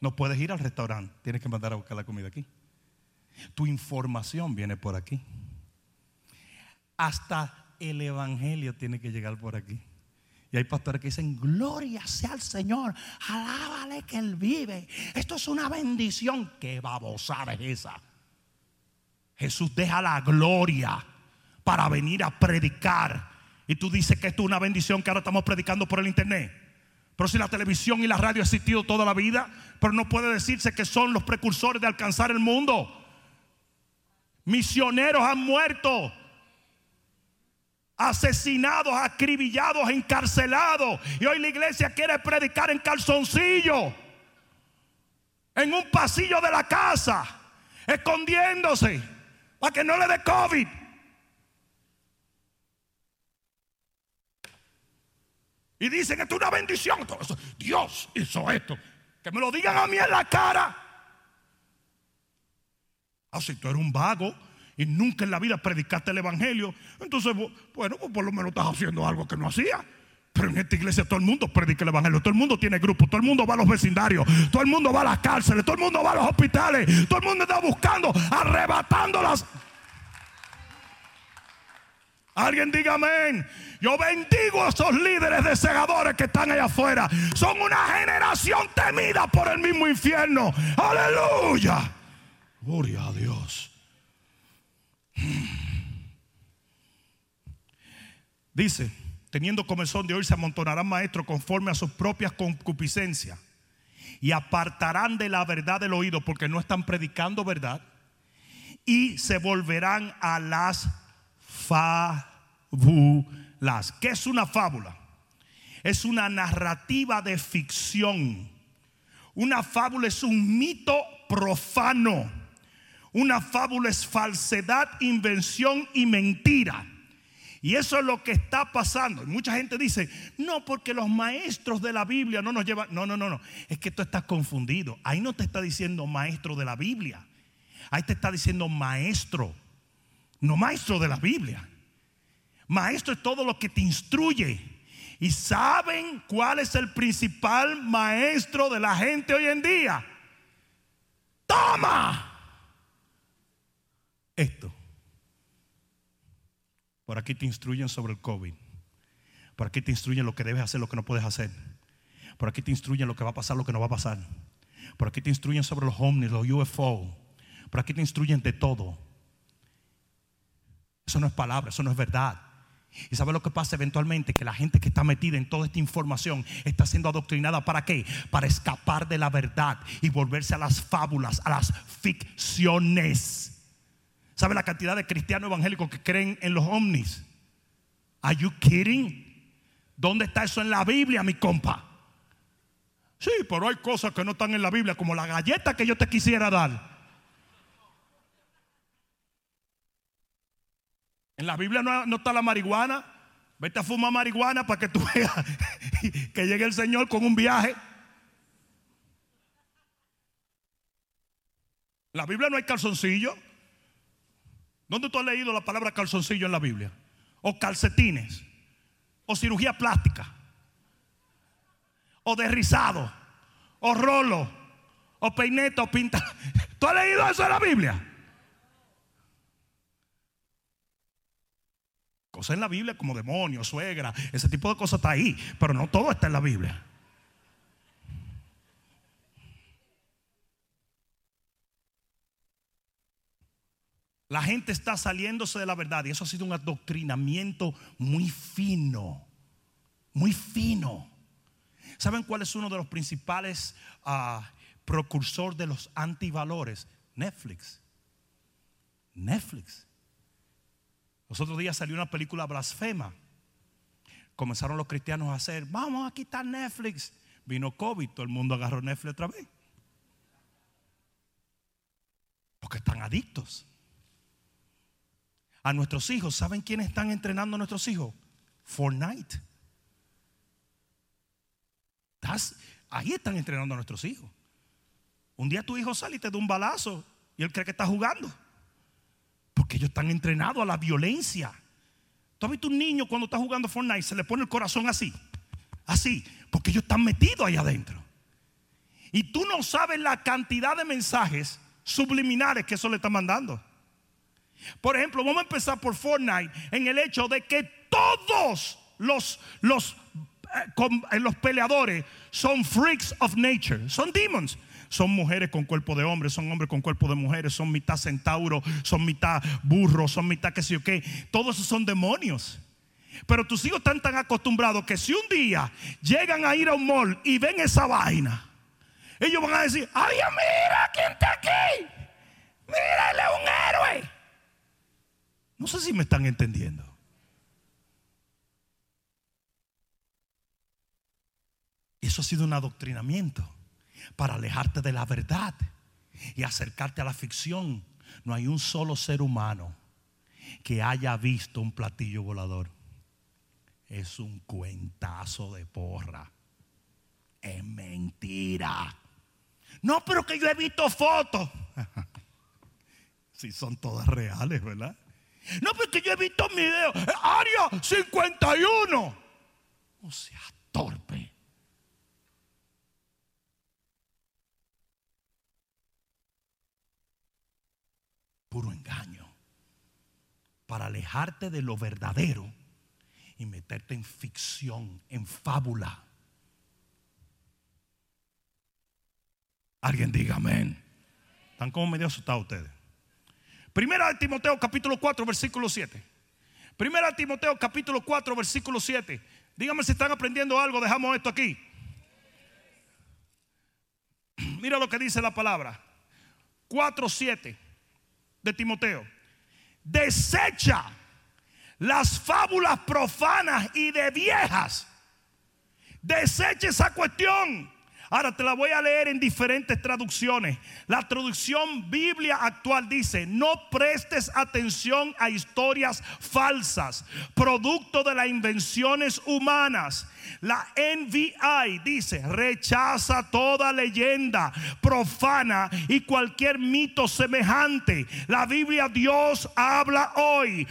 No puedes ir al restaurante, tienes que mandar a buscar la comida aquí. Tu información viene por aquí. Hasta el Evangelio tiene que llegar por aquí. Y hay pastores que dicen, gloria sea al Señor, alábale que Él vive. Esto es una bendición. Qué babosada es esa. Jesús deja la gloria para venir a predicar Y tú dices que esto es una bendición que ahora estamos predicando por el internet. Pero si la televisión y la radio han existido toda la vida, pero no puede decirse que son los precursores de alcanzar el mundo. Misioneros han muerto, asesinados, acribillados, encarcelados. Y hoy la iglesia quiere predicar en calzoncillo, en un pasillo de la casa, escondiéndose para que no le dé COVID. Y dicen esto es una bendición. Dios hizo esto. Que me lo digan a mí en la cara. Ah, si tú eres un vago y nunca en la vida predicaste el evangelio, entonces, bueno, pues por lo menos estás haciendo algo que no hacía. Pero en esta iglesia todo el mundo predica el evangelio, todo el mundo tiene grupo, todo el mundo va a los vecindarios, todo el mundo va a las cárceles, todo el mundo va a los hospitales, todo el mundo está buscando, arrebatando las Alguien diga amén. Yo bendigo a esos líderes de segadores que están allá afuera. Son una generación temida por el mismo infierno. Aleluya. Gloria a Dios. Dice, teniendo comezón de hoy se amontonarán maestros conforme a sus propias concupiscencias y apartarán de la verdad del oído porque no están predicando verdad y se volverán a las fábulas. ¿Qué es una fábula? Es una narrativa de ficción. Una fábula es un mito profano. Una fábula es falsedad, invención y mentira. Y eso es lo que está pasando. Y mucha gente dice, no, porque los maestros de la Biblia no nos llevan. No, no, no, no. Es que tú estás confundido. Ahí no te está diciendo maestro de la Biblia. Ahí te está diciendo maestro no maestro de la Biblia. Maestro es todo lo que te instruye. ¿Y saben cuál es el principal maestro de la gente hoy en día? Toma esto. Por aquí te instruyen sobre el COVID. Por aquí te instruyen lo que debes hacer, lo que no puedes hacer. Por aquí te instruyen lo que va a pasar, lo que no va a pasar. Por aquí te instruyen sobre los ovnis, los UFO. Por aquí te instruyen de todo. Eso no es palabra, eso no es verdad. ¿Y sabe lo que pasa eventualmente? Que la gente que está metida en toda esta información está siendo adoctrinada para qué? Para escapar de la verdad y volverse a las fábulas, a las ficciones. ¿Sabe la cantidad de cristianos evangélicos que creen en los ovnis? Are you kidding? ¿Dónde está eso en la Biblia, mi compa? Sí, pero hay cosas que no están en la Biblia, como la galleta que yo te quisiera dar. En la Biblia no, está la marihuana. Vete a fumar marihuana para que tú veas (laughs) que llegue el Señor con un viaje. En la Biblia no hay calzoncillo. ¿Dónde tú has leído la palabra calzoncillo en la Biblia? O calcetines. O cirugía plástica. O derrizado. O rolo. O peineta o pinta. (laughs) ¿Tú has leído eso en la Biblia? Cosas en la Biblia como demonio, suegra, ese tipo de cosas está ahí, pero no todo está en la Biblia. La gente está saliéndose de la verdad y eso ha sido un adoctrinamiento muy fino, muy fino. ¿Saben cuál es uno de los principales uh, de los antivalores? Netflix. Netflix. Los otros días salió una película blasfema. Comenzaron los cristianos a hacer, vamos a quitar Netflix. Vino COVID, todo el mundo agarró Netflix otra vez. Porque están adictos. A nuestros hijos, ¿saben quiénes están entrenando a nuestros hijos? Fortnite. ahí están entrenando a nuestros hijos. Un día tu hijo sale y te da un balazo y él cree que está jugando. Porque ellos están entrenados a la violencia. Tú has visto un niño cuando está jugando Fortnite, se le pone el corazón así, así, porque ellos están metidos ahí adentro. Y tú no sabes la cantidad de mensajes subliminares que eso le está mandando. Por ejemplo, vamos a empezar por Fortnite en el hecho de que todos los, los, eh, los peleadores son freaks of nature, son demons. Son mujeres con cuerpo de hombre, son hombres con cuerpo de mujeres, son mitad centauro, son mitad burro, son mitad que sé yo qué. Todos esos son demonios. Pero tus hijos están tan acostumbrados que si un día llegan a ir a un mall y ven esa vaina, ellos van a decir, ay, mira, ¿quién está aquí? Es un héroe. No sé si me están entendiendo. Eso ha sido un adoctrinamiento para alejarte de la verdad y acercarte a la ficción. No hay un solo ser humano que haya visto un platillo volador. Es un cuentazo de porra. Es mentira. No, pero que yo he visto fotos. (laughs) Si son todas reales, ¿verdad? No, porque yo he visto video. Área 51. O sea, torpe. Puro engaño. Para alejarte de lo verdadero y meterte en ficción, en fábula. Alguien diga amén. Están como medio asustados ustedes. Primera de Timoteo capítulo 4 versículo 7. Primera de Timoteo capítulo 4 versículo 7. Dígame si están aprendiendo algo, dejamos esto aquí. (clears throat) Mira lo que dice la palabra. 4.7 de Timoteo. Desecha las fábulas profanas y de viejas. Desecha esa cuestión. Ahora te la voy a leer en diferentes traducciones. La traducción Biblia actual dice, no prestes atención a historias falsas, producto de las invenciones humanas. La NVI dice, rechaza toda leyenda profana y cualquier mito semejante. La Biblia Dios habla hoy.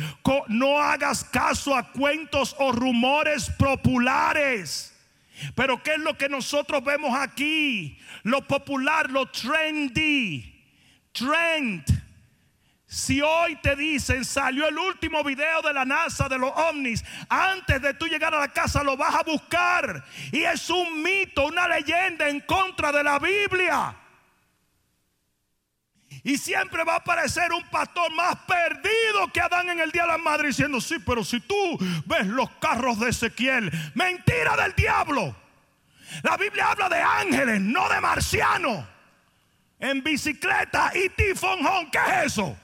No hagas caso a cuentos o rumores populares pero ¿qué es lo que nosotros vemos aquí? Lo popular, lo trendy. Trend. Si hoy te dicen, salió el último video de la NASA de los ovnis, antes de tú llegar a la casa lo vas a buscar. Y es un mito, una leyenda en contra de la Biblia. Y siempre va a aparecer un pastor más perdido que Adán en el día de la madre diciendo, sí, pero si tú ves los carros de Ezequiel, mentira del diablo. La Biblia habla de ángeles, no de marcianos. En bicicleta y tifonjón, ¿qué es eso?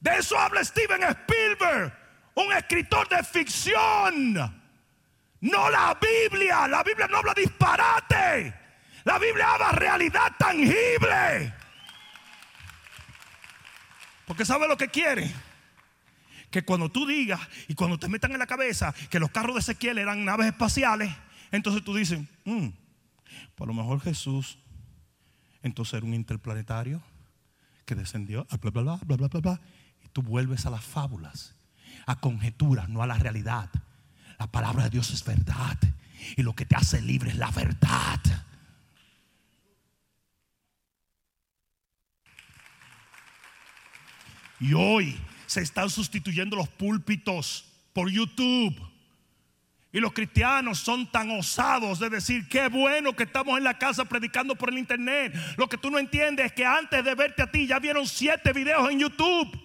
De eso habla Steven Spielberg, un escritor de ficción. No la Biblia. La Biblia no habla disparate. La Biblia habla realidad tangible. Porque sabe lo que quiere. Que cuando tú digas y cuando te metan en la cabeza que los carros de Ezequiel eran naves espaciales, entonces tú dices, mm, por lo mejor Jesús, entonces era un interplanetario que descendió, bla, bla, bla, bla, bla, bla, bla. Y tú vuelves a las fábulas, a conjeturas, no a la realidad. La palabra de Dios es verdad. Y lo que te hace libre es la verdad. Y hoy se están sustituyendo los púlpitos por YouTube. Y los cristianos son tan osados de decir, qué bueno que estamos en la casa predicando por el internet. Lo que tú no entiendes es que antes de verte a ti ya vieron siete videos en YouTube.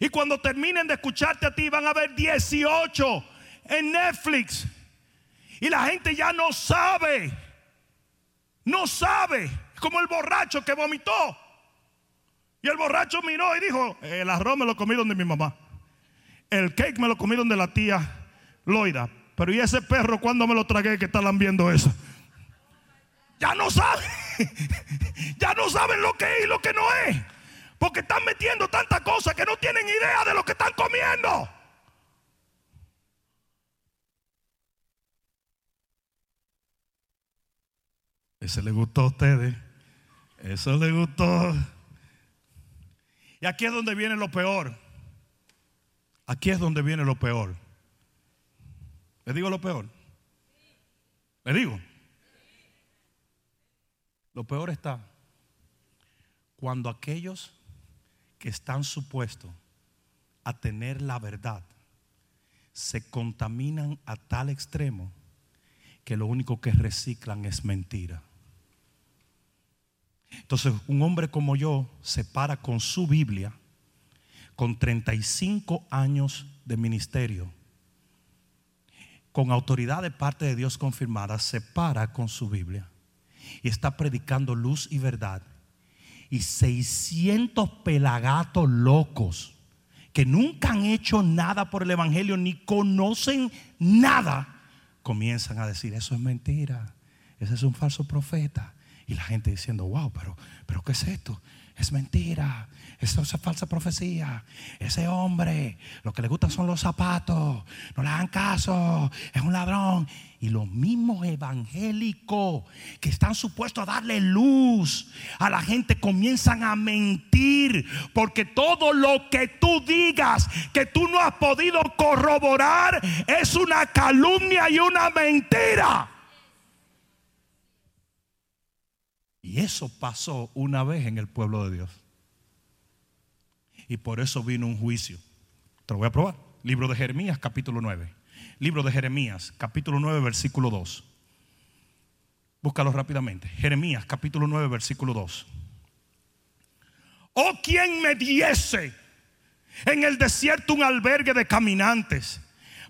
Y cuando terminen de escucharte a ti van a ver 18 en Netflix. Y la gente ya no sabe. No sabe. Como el borracho que vomitó. Y el borracho miró y dijo, el arroz me lo comí donde mi mamá. El cake me lo comí donde la tía Loida. Pero ¿y ese perro cuando me lo tragué que está viendo eso? Ya no saben. (laughs) ya no saben lo que es y lo que no es. Porque están metiendo tantas cosas que no tienen idea de lo que están comiendo. Ese le gustó a ustedes. Eso le gustó. Y aquí es donde viene lo peor. Aquí es donde viene lo peor. ¿Le digo lo peor? ¿Le digo? Lo peor está cuando aquellos que están supuestos a tener la verdad se contaminan a tal extremo que lo único que reciclan es mentira. Entonces, un hombre como yo se para con su Biblia, con 35 años de ministerio, con autoridad de parte de Dios confirmada, se para con su Biblia y está predicando luz y verdad. Y 600 pelagatos locos que nunca han hecho nada por el Evangelio ni conocen nada, comienzan a decir, eso es mentira, ese es un falso profeta. Y la gente diciendo, wow, pero, pero ¿qué es esto? Es mentira, eso es falsa profecía. Ese hombre, lo que le gustan son los zapatos, no le hagan caso, es un ladrón. Y los mismos evangélicos que están supuestos a darle luz a la gente comienzan a mentir. Porque todo lo que tú digas que tú no has podido corroborar es una calumnia y una mentira. Y eso pasó una vez en el pueblo de Dios. Y por eso vino un juicio. Te lo voy a probar. Libro de Jeremías, capítulo 9. Libro de Jeremías, capítulo 9, versículo 2. Búscalo rápidamente. Jeremías, capítulo 9, versículo 2. Oh, quien me diese en el desierto un albergue de caminantes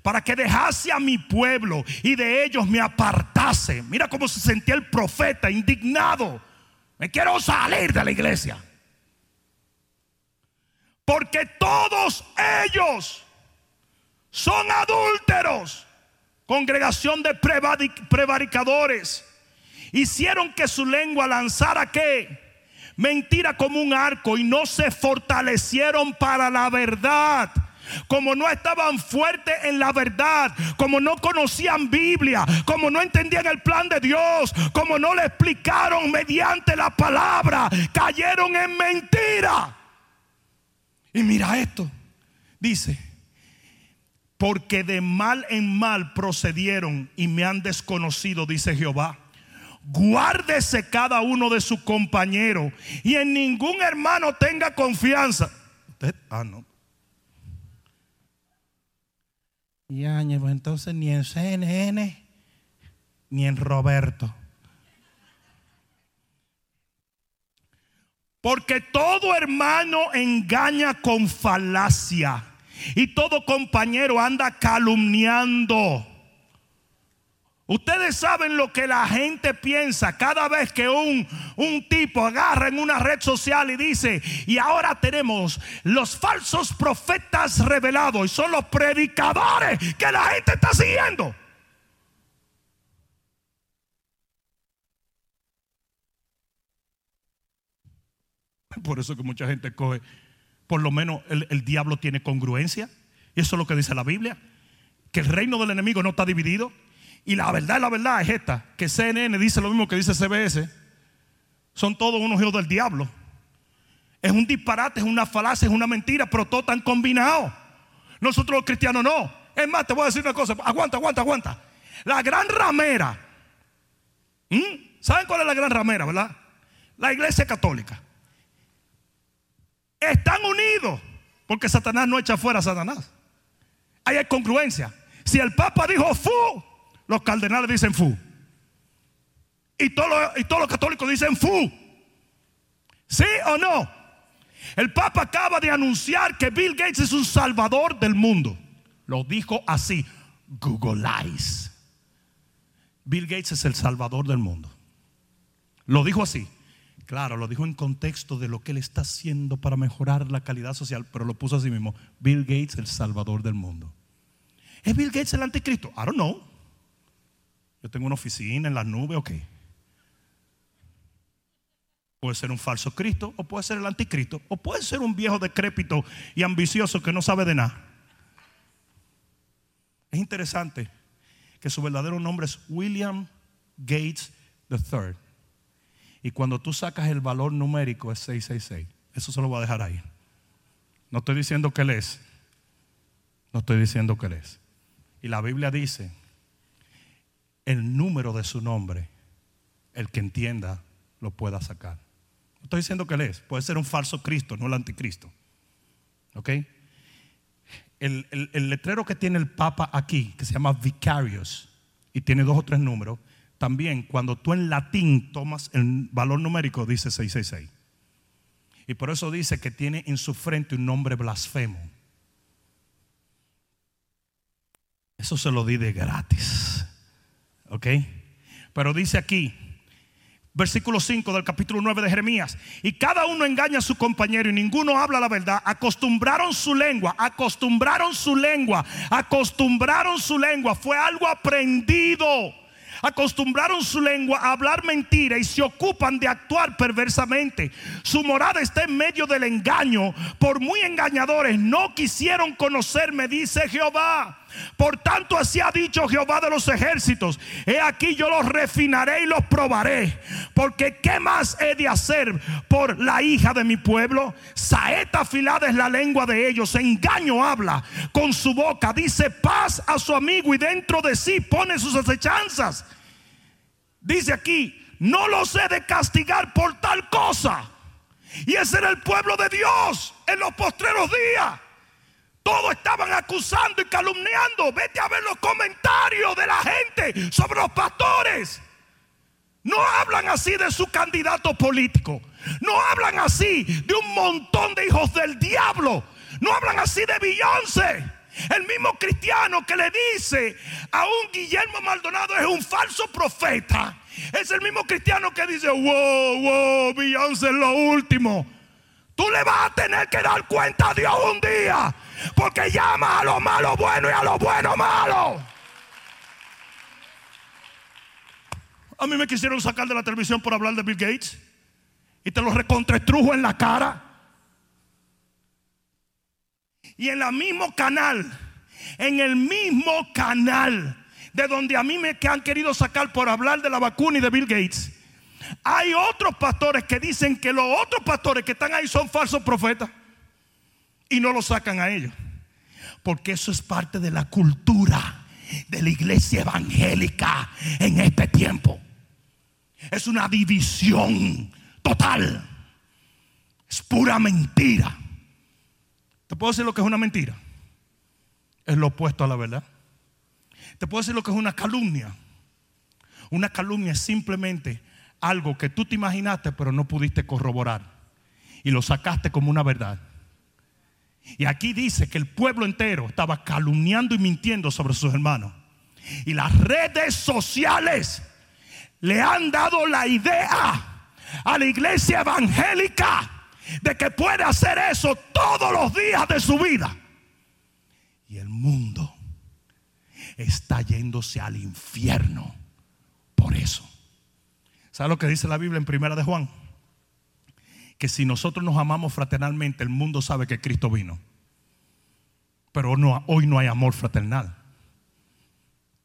para que dejase a mi pueblo y de ellos me apartase. Mira cómo se sentía el profeta indignado. Me quiero salir de la iglesia. Porque todos ellos son adúlteros. Congregación de prevaricadores. Hicieron que su lengua lanzara qué? Mentira como un arco y no se fortalecieron para la verdad como no estaban fuertes en la verdad, como no conocían Biblia, como no entendían el plan de Dios, como no le explicaron mediante la palabra, cayeron en mentira. Y mira esto, dice, porque de mal en mal procedieron y me han desconocido, dice Jehová. Guárdese cada uno de sus compañeros y en ningún hermano tenga confianza. Usted, ah, no. Y pues entonces ni en CNN ni en Roberto. Porque todo hermano engaña con falacia y todo compañero anda calumniando. Ustedes saben lo que la gente piensa cada vez que un, un, tipo agarra en una red social y dice, y ahora tenemos los falsos profetas revelados y son los predicadores que la gente está siguiendo. (laughs) Por eso que mucha gente coge, por lo menos el, el diablo tiene congruencia. Y eso es lo que dice la Biblia. Que el reino del enemigo no está dividido. Y la verdad, la verdad es esta, que CNN dice lo mismo que dice CBS. Son todos unos hijos del diablo. Es un disparate, es una falacia, es una mentira, pero todo tan combinado. Nosotros los cristianos no. Es más, te voy a decir una cosa. Aguanta, aguanta, aguanta. La gran ramera. ¿Saben cuál es la gran ramera, verdad? La iglesia católica. Están unidos. Porque Satanás no echa fuera a Satanás. Ahí hay congruencia. Si el Papa dijo fu, los cardenales dicen fu. Y todos y todos los católicos dicen fu. ¿Sí o no? El Papa acaba de anunciar que Bill Gates es un salvador del mundo. Lo dijo así. Googleize. Bill Gates es el salvador del mundo. Lo dijo así. Claro, lo dijo en contexto de lo que él está haciendo para mejorar la calidad social, pero lo puso así mismo. Bill Gates, el salvador del mundo. ¿Es Bill Gates el anticristo? I don't know. Yo tengo una oficina en las nubes, ok. Puede ser un falso Cristo, o puede ser el anticristo, o puede ser un viejo decrépito y ambicioso que no sabe de nada. Es interesante que su verdadero nombre es William Gates III. Y cuando tú sacas el valor numérico es 666. Eso se lo voy a dejar ahí. No estoy diciendo que él es. No estoy diciendo que él es. Y la Biblia dice el número de su nombre, el que entienda lo pueda sacar. No estoy diciendo que él es, puede ser un falso Cristo, no el anticristo. ¿Ok? El, letrero que tiene el Papa aquí, que se llama Vicarious, y tiene dos o tres números, también cuando tú en latín tomas el valor numérico, dice 666. Y por eso dice que tiene en su frente un nombre blasfemo. Eso se lo di de gratis. ¿Ok? Pero dice aquí, versículo 5 del capítulo 9 de Jeremías, y cada uno engaña a su compañero y ninguno habla la verdad. Acostumbraron su lengua, acostumbraron su lengua, acostumbraron su lengua. Fue algo aprendido acostumbraron su lengua a hablar mentira y se ocupan de actuar perversamente. Su morada está en medio del engaño. Por muy engañadores no quisieron conocerme, dice Jehová. Por tanto, así ha dicho Jehová de los ejércitos: He aquí yo los refinaré y los probaré. Porque ¿qué más he de hacer por la hija de mi pueblo? Saeta afilada es la lengua de ellos, engaño habla con su boca, dice paz a su amigo y dentro de sí pone sus acechanzas. Dice aquí: No los he de castigar por tal cosa. Y ese era el pueblo de Dios en los postreros días. Todos estaban acusando y calumniando. Vete a ver los comentarios de la gente sobre los pastores. No hablan así de su candidato político. No hablan así de un montón de hijos del diablo. No hablan así de Beyoncé. El mismo cristiano que le dice a un Guillermo Maldonado es un falso profeta. Es el mismo cristiano que dice, wow, wow, Beyoncé es lo último. Tú le vas a tener que dar cuenta a Dios un día. Porque llama a lo malo bueno y a lo bueno malo. A mí me quisieron sacar de la televisión por hablar de Bill Gates. Y te lo recontraestrujo en la cara. Y en el mismo canal, en el mismo canal de donde a mí me han querido sacar por hablar de la vacuna y de Bill Gates, hay otros pastores que dicen que los otros pastores que están ahí son falsos profetas y no lo sacan a ellos. Porque eso es parte de la cultura de la iglesia evangélica en este tiempo. Es una división total. Es pura mentira. ¿Te puedo decir lo que es una mentira? Es lo opuesto a la verdad. Te puedo decir lo que es una calumnia. Una calumnia es simplemente algo que tú te imaginaste pero no pudiste corroborar. Y lo sacaste como una verdad. Y aquí dice que el pueblo entero estaba calumniando y mintiendo sobre sus hermanos. Y las redes sociales le han dado la idea a la iglesia evangélica de que puede hacer eso todos los días de su vida. Y el mundo está yéndose al infierno por eso. ¿Sabe lo que dice la Biblia en Primera de Juan? Que si nosotros nos amamos fraternalmente, el mundo sabe que Cristo vino. Pero hoy no hay amor fraternal.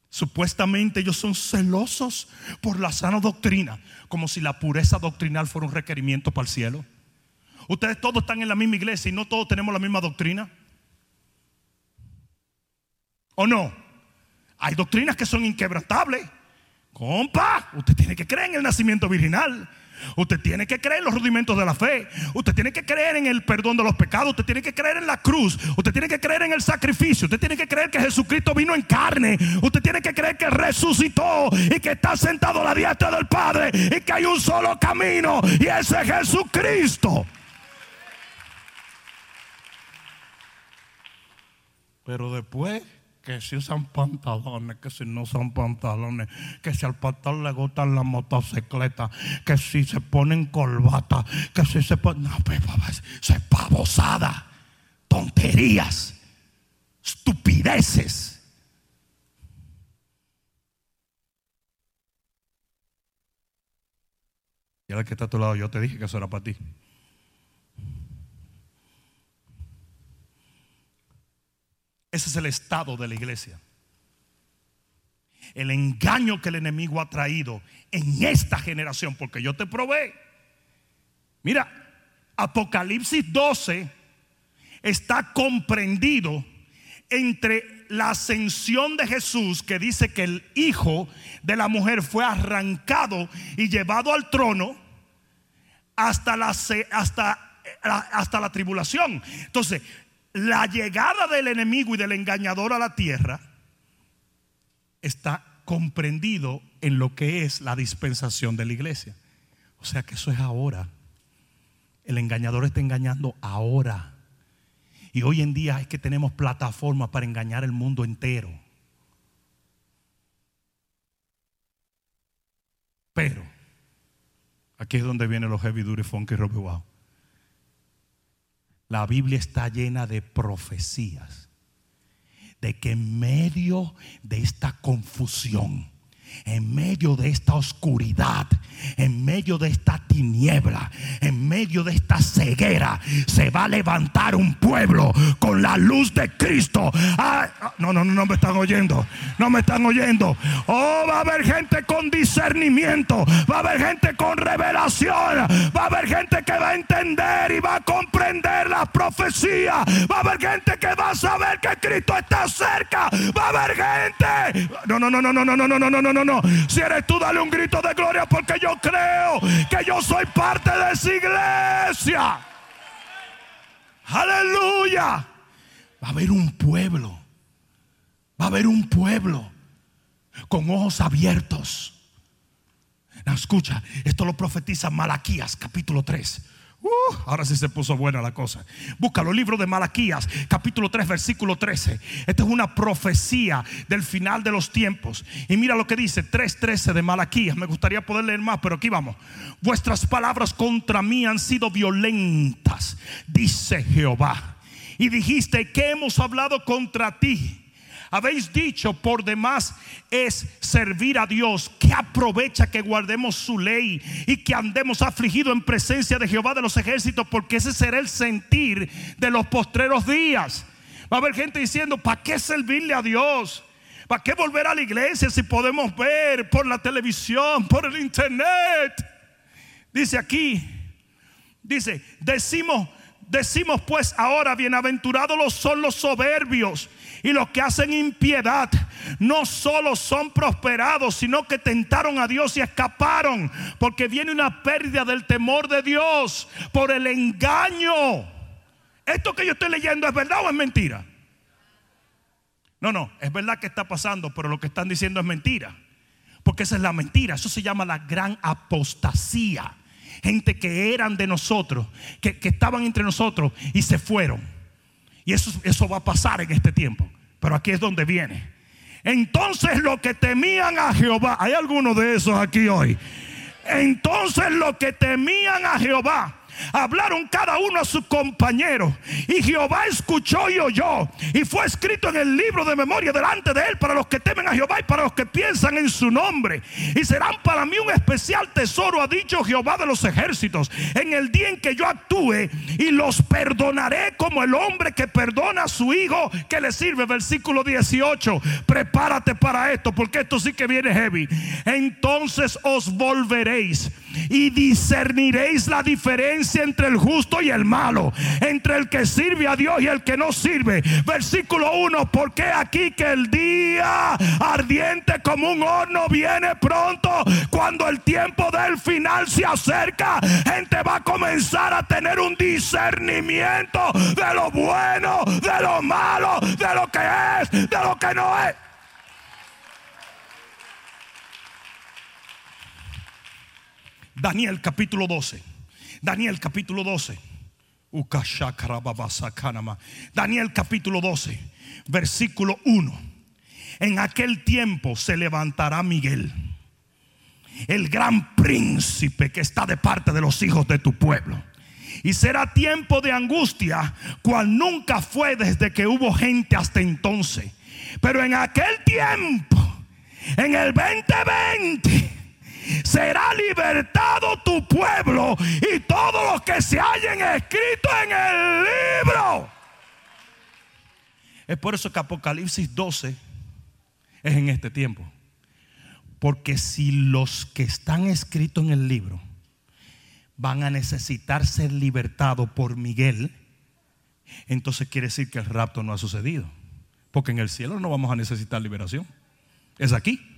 Supuestamente ellos son celosos por la sana doctrina, como si la pureza doctrinal fuera un requerimiento para el cielo. Ustedes todos están en la misma iglesia y no todos tenemos la misma doctrina. ¿O no? Hay doctrinas que son inquebrantables. Compa, usted tiene que creer en el nacimiento virginal. Usted tiene que creer en los rudimentos de la fe. Usted tiene que creer en el perdón de los pecados. Usted tiene que creer en la cruz. Usted tiene que creer en el sacrificio. Usted tiene que creer que Jesucristo vino en carne. Usted tiene que creer que resucitó y que está sentado a la diestra del Padre y que hay un solo camino y ese es Jesucristo. Pero después que si usan pantalones, que si no son pantalones, que si al pastor le gustan las motocicletas, que si se ponen corbata, que si se ponen. No, pues, eso es pavosada, tonterías, estupideces. Y ahora que está a tu lado, yo te dije que eso era para ti. Ese es el estado de la iglesia. El engaño que el enemigo ha traído en esta generación, porque yo te probé. Mira, Apocalipsis 12 está comprendido entre la ascensión de Jesús, que dice que el hijo de la mujer fue arrancado y llevado al trono, hasta la, hasta, hasta la tribulación. Entonces, la llegada del enemigo y del engañador a la tierra está comprendido en lo que es la dispensación de la iglesia. O sea que eso es ahora. El engañador está engañando ahora. Y hoy en día es que tenemos plataformas para engañar el mundo entero. Pero, aquí es donde vienen los heavy duty funky rock wow. La Biblia está llena de profecías de que en medio de esta confusión, en medio de esta oscuridad, en medio de esta tiniebla, en medio de esta ceguera, se va a levantar un pueblo con la luz de Cristo. Ah, no, no, no, no me están oyendo. No me están oyendo. Oh, va a haber gente con discernimiento. Va a haber gente con revelación. Va a haber gente que va a entender y va a comprender la profecía. Va a haber gente que va a saber que Cristo está cerca. Va a haber gente. No, no, no, no, no, no, no, no, no, no, no, Si eres tú, dale un grito de gloria porque yo creo que yo soy parte de esa iglesia. Aleluya. Va a haber un pueblo. Va a haber un pueblo con ojos abiertos. escucha, esto lo profetiza Malaquías capítulo 3. Uh, ahora sí se puso buena la cosa. Búscalo, libro de Malaquías, capítulo 3, versículo 13. Esta es una profecía del final de los tiempos. Y mira lo que dice, 3.13 de Malaquías. Me gustaría poder leer más, pero aquí vamos. Vuestras palabras contra mí han sido violentas, dice Jehová. Y dijiste que hemos hablado contra ti habéis dicho por demás es servir a Dios, que aprovecha que guardemos su ley y que andemos afligidos en presencia de Jehová de los ejércitos, porque ese será el sentir de los postreros días. Va a haber gente diciendo, ¿para qué servirle a Dios? ¿Para qué volver a la iglesia si podemos ver por la televisión, por el internet? Dice aquí, dice, decimos, decimos pues ahora, bienaventurados son los soberbios y los que hacen impiedad no solo son prosperados, sino que tentaron a Dios y escaparon. Porque viene una pérdida del temor de Dios por el engaño. ¿Esto que yo estoy leyendo es verdad o es mentira? No, no, es verdad que está pasando, pero lo que están diciendo es mentira. Porque esa es la mentira. Eso se llama la gran apostasía. Gente que eran de nosotros, que, que estaban entre nosotros y se fueron. Y eso, eso va a pasar en este tiempo. Pero aquí es donde viene. Entonces los que temían a Jehová, hay algunos de esos aquí hoy. Entonces los que temían a Jehová hablaron cada uno a su compañero. Y Jehová escuchó y oyó. Y fue escrito en el libro de memoria delante de él para los que temen a Jehová y para los que piensan en su nombre. Y serán para mí un especial tesoro, ha dicho Jehová de los ejércitos, en el día en que yo actúe y los perdonaré como el hombre que perdona a su hijo que le sirve. Versículo 18. Prepárate para esto porque esto sí que viene heavy. Entonces os volveréis y discerniréis la diferencia entre el justo y el malo, entre el que sirve a Dios y el que no sirve. Versículo 1, porque aquí que el día ardiente como un horno viene pronto, cuando el tiempo del final se acerca, gente va a comenzar a tener un discernimiento de lo bueno, de lo malo, de lo que es, de lo que no es. Daniel capítulo 12. Daniel capítulo 12. Daniel capítulo 12, versículo 1. En aquel tiempo se levantará Miguel, el gran príncipe que está de parte de los hijos de tu pueblo. Y será tiempo de angustia, cual nunca fue desde que hubo gente hasta entonces. Pero en aquel tiempo, en el 2020, será libertado tu pueblo y todos los que se hayan escrito en el libro. Es por eso que Apocalipsis 12 es en este tiempo. Porque si los que están escritos en el libro van a necesitar ser libertados por Miguel, entonces quiere decir que el rapto no ha sucedido. Porque en el cielo no vamos a necesitar liberación. Es aquí.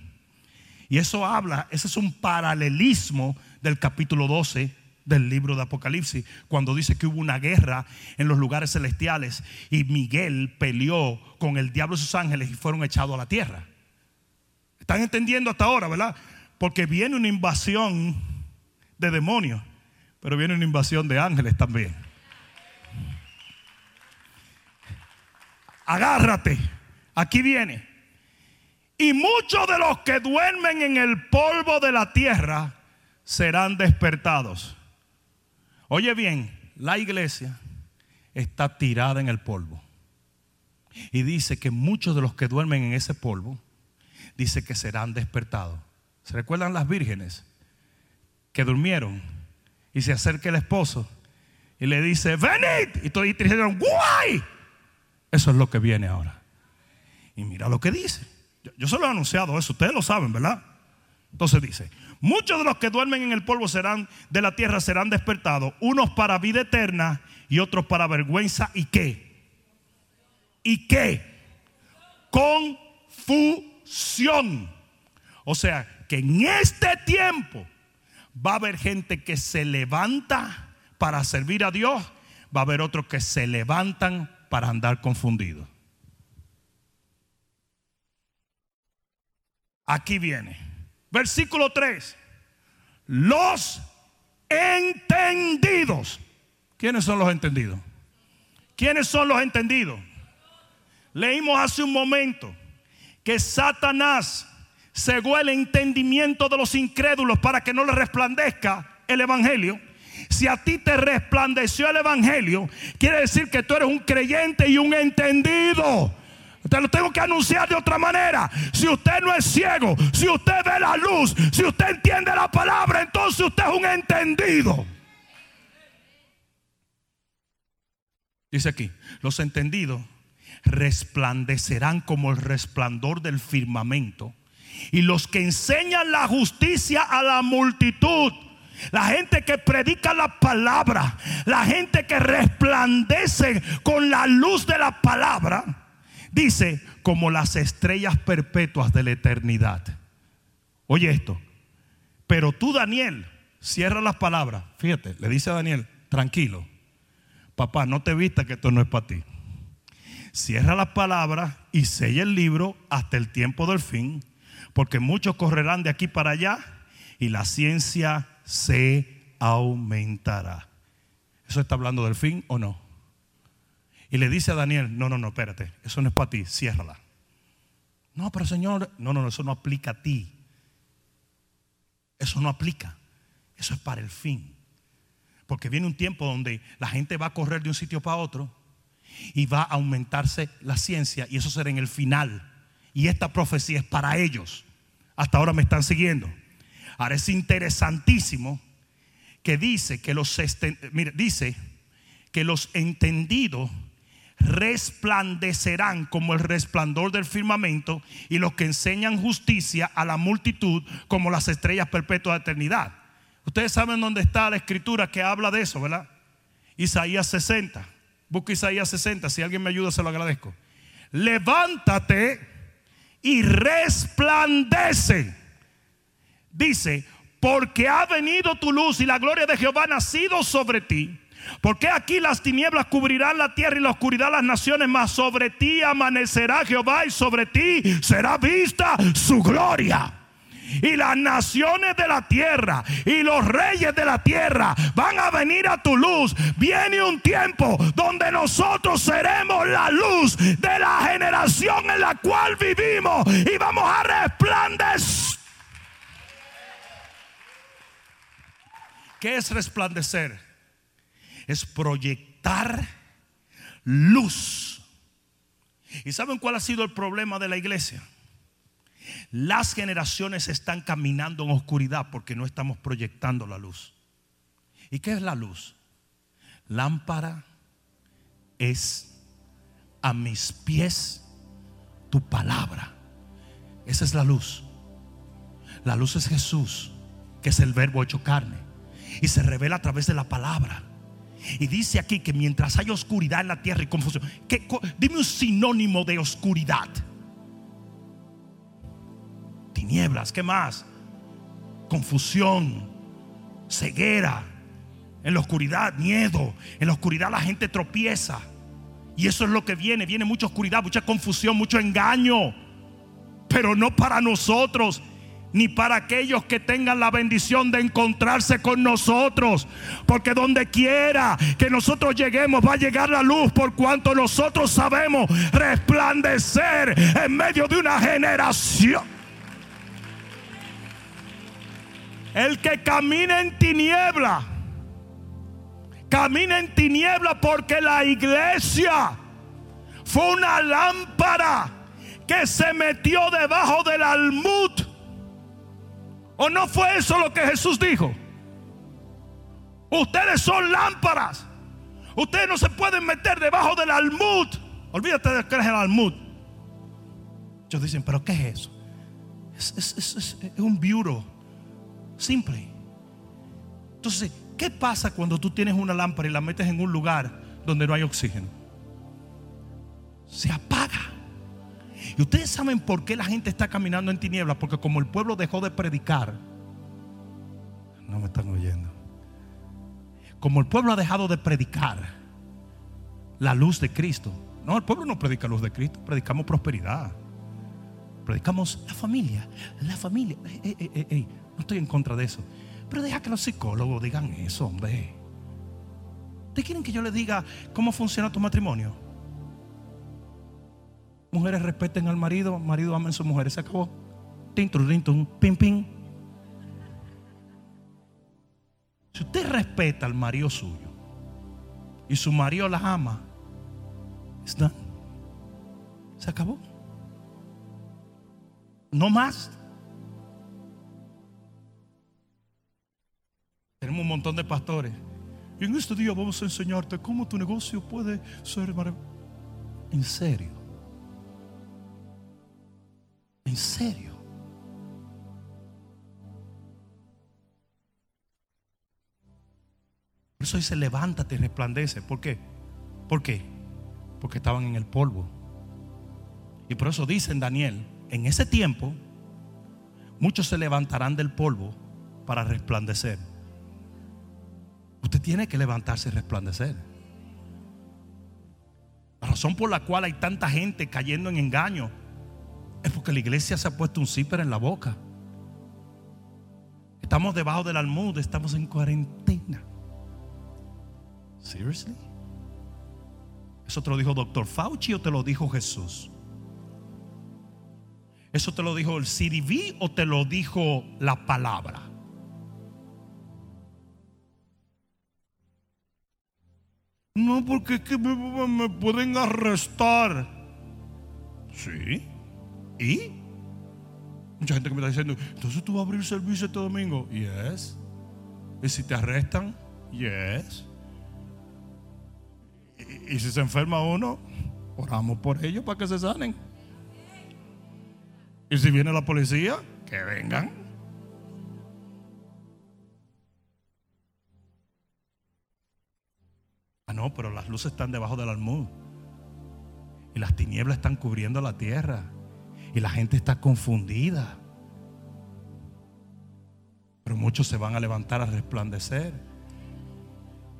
Y eso habla, ese es un paralelismo del capítulo 12 del libro de Apocalipsis, cuando dice que hubo una guerra en los lugares celestiales y Miguel peleó con el diablo y sus ángeles y fueron echados a la tierra. ¿Están entendiendo hasta ahora, verdad? Porque viene una invasión de demonios, pero viene una invasión de ángeles también. Agárrate, aquí viene. Y muchos de los que duermen en el polvo de la tierra serán despertados. Oye bien, la iglesia está tirada en el polvo. Y dice que muchos de los que duermen en ese polvo, dice que serán despertados. ¿Se recuerdan las vírgenes que durmieron? Y se acerca el esposo y le dice, venid. Y todos dijeron, guay. Eso es lo que viene ahora. Y mira lo que dice. Yo, se lo he anunciado eso, ustedes lo saben, ¿verdad? Entonces dice, muchos de los que duermen en el polvo serán de la tierra serán despertados, unos para vida eterna y otros para vergüenza y qué? ¿Y qué? Confusión. O sea, que en este tiempo va a haber gente que se levanta para servir a Dios, va a haber otros que se levantan para andar confundidos. Aquí viene. Versículo 3. Los entendidos. ¿Quiénes son los entendidos? ¿Quiénes son los entendidos? Leímos hace un momento que Satanás cegó el entendimiento de los incrédulos para que no le resplandezca el Evangelio. Si a ti te resplandeció el Evangelio, quiere decir que tú eres un creyente y un entendido. Te lo tengo que anunciar de otra manera. Si usted no es ciego, si usted ve la luz, si usted entiende la palabra, entonces usted es un entendido. Dice aquí, los entendidos resplandecerán como el resplandor del firmamento. Y los que enseñan la justicia a la multitud, la gente que predica la palabra, la gente que resplandece con la luz de la palabra, dice, como las estrellas perpetuas de la eternidad. Oye esto, pero tú Daniel, cierra las palabras. Fíjate, le dice a Daniel, tranquilo, papá, no te vista que esto no es para ti. Cierra las palabras y sella el libro hasta el tiempo del fin, porque muchos correrán de aquí para allá y la ciencia se aumentará. ¿Eso está hablando del fin o no? Y le dice a Daniel, no, no, no, espérate, eso no es para ti, ciérrala. No, pero Señor, no, no, eso no aplica a ti. Eso no aplica. Eso es para el fin. Porque viene un tiempo donde la gente va a correr de un sitio para otro y va a aumentarse la ciencia y eso será en el final. Y esta profecía es para ellos. Hasta ahora me están siguiendo. Ahora es interesantísimo que dice que los dice que los entendidos resplandecerán como el resplandor del firmamento y los que enseñan justicia a la multitud como las estrellas perpetuas de eternidad. Ustedes saben dónde está la escritura que habla de eso, ¿verdad? Isaías 60. Busca Isaías 60. Si alguien me ayuda, se lo agradezco. Levántate y resplandece. Dice, porque ha venido tu luz y la gloria de Jehová ha nacido sobre ti. Porque aquí las tinieblas cubrirán la tierra y la oscuridad las naciones, mas sobre ti amanecerá Jehová y sobre ti será vista su gloria y las naciones de la tierra y los reyes de la tierra van a venir a tu luz. Viene un tiempo donde nosotros seremos la luz de la generación en la cual vivimos y vamos a resplandecer. ¿Qué es resplandecer? Es proyectar luz. ¿Y saben cuál ha sido el problema de la iglesia? Las generaciones están caminando en oscuridad porque no estamos proyectando la luz. ¿Y qué es la luz? Lámpara es a mis pies tu palabra. Esa es la luz. La luz es Jesús, que es el verbo hecho carne. Y se revela a través de la palabra. Y dice aquí que mientras hay oscuridad en la tierra y confusión, dime un sinónimo de oscuridad tinieblas, ¿qué más? Confusión, ceguera, en la oscuridad, miedo, en la oscuridad la gente tropieza. Y eso es lo que viene, viene mucha oscuridad, mucha confusión, mucho engaño, pero no para nosotros. Ni para aquellos que tengan la bendición de encontrarse con nosotros. Porque donde quiera que nosotros lleguemos va a llegar la luz por cuanto nosotros sabemos resplandecer en medio de una generación. El que camina en tiniebla, camina en tiniebla porque la iglesia fue una lámpara que se metió debajo del almud ¿O no fue eso lo que Jesús dijo? Ustedes son lámparas. Ustedes no se pueden meter debajo del almud. Olvídate de que es el almud. Ellos dicen, pero ¿qué es eso? Es, un bureau simple. Entonces, ¿qué pasa cuando tú tienes una lámpara y la metes en un lugar donde no hay oxígeno? Se apaga. Y ustedes saben por qué la gente está caminando en tinieblas. Porque como el pueblo dejó de predicar, no me están oyendo. Como el pueblo ha dejado de predicar la luz de Cristo. No, el pueblo no predica la luz de Cristo, predicamos prosperidad. Predicamos la familia, la familia. no estoy en contra de eso. Pero deja que los psicólogos digan eso, hombre. ¿Ustedes quieren que yo les diga cómo funciona tu matrimonio? Mujeres respeten al marido, marido amen a sus mujeres. Se acabó. Tintum, pim, pim. Si usted respeta al marido suyo y su marido la ama, está. Se acabó. No más. Tenemos un montón de pastores. Y en este día vamos a enseñarte cómo tu negocio puede ser maravilloso. En serio. En serio. Por eso dice, levántate y resplandece. ¿Por qué? ¿Por qué? Porque estaban en el polvo. Y por eso dice en Daniel, en ese tiempo, muchos se levantarán del polvo para resplandecer. Usted tiene que levantarse y resplandecer. La razón por la cual hay tanta gente cayendo en engaño es porque la iglesia se ha puesto un zipper en la boca. Estamos debajo del almud, estamos en cuarentena. Seriously? ¿Eso te lo dijo Doctor Fauci o te lo dijo Jesús? ¿Eso te lo dijo el CDV o te lo dijo la palabra? No, porque es que me pueden arrestar. Sí. ¿Y? Mucha gente que me está diciendo, entonces tú vas a abrir servicio este domingo. Yes. ¿Y si te arrestan? Yes. ¿Y, si se enferma uno? Oramos por ellos para que se sanen. ¿Y si viene la policía? Que vengan. Ah, no, pero las luces están debajo del almud. Y las tinieblas están cubriendo la tierra. Y la gente está confundida. Pero muchos se van a levantar a resplandecer.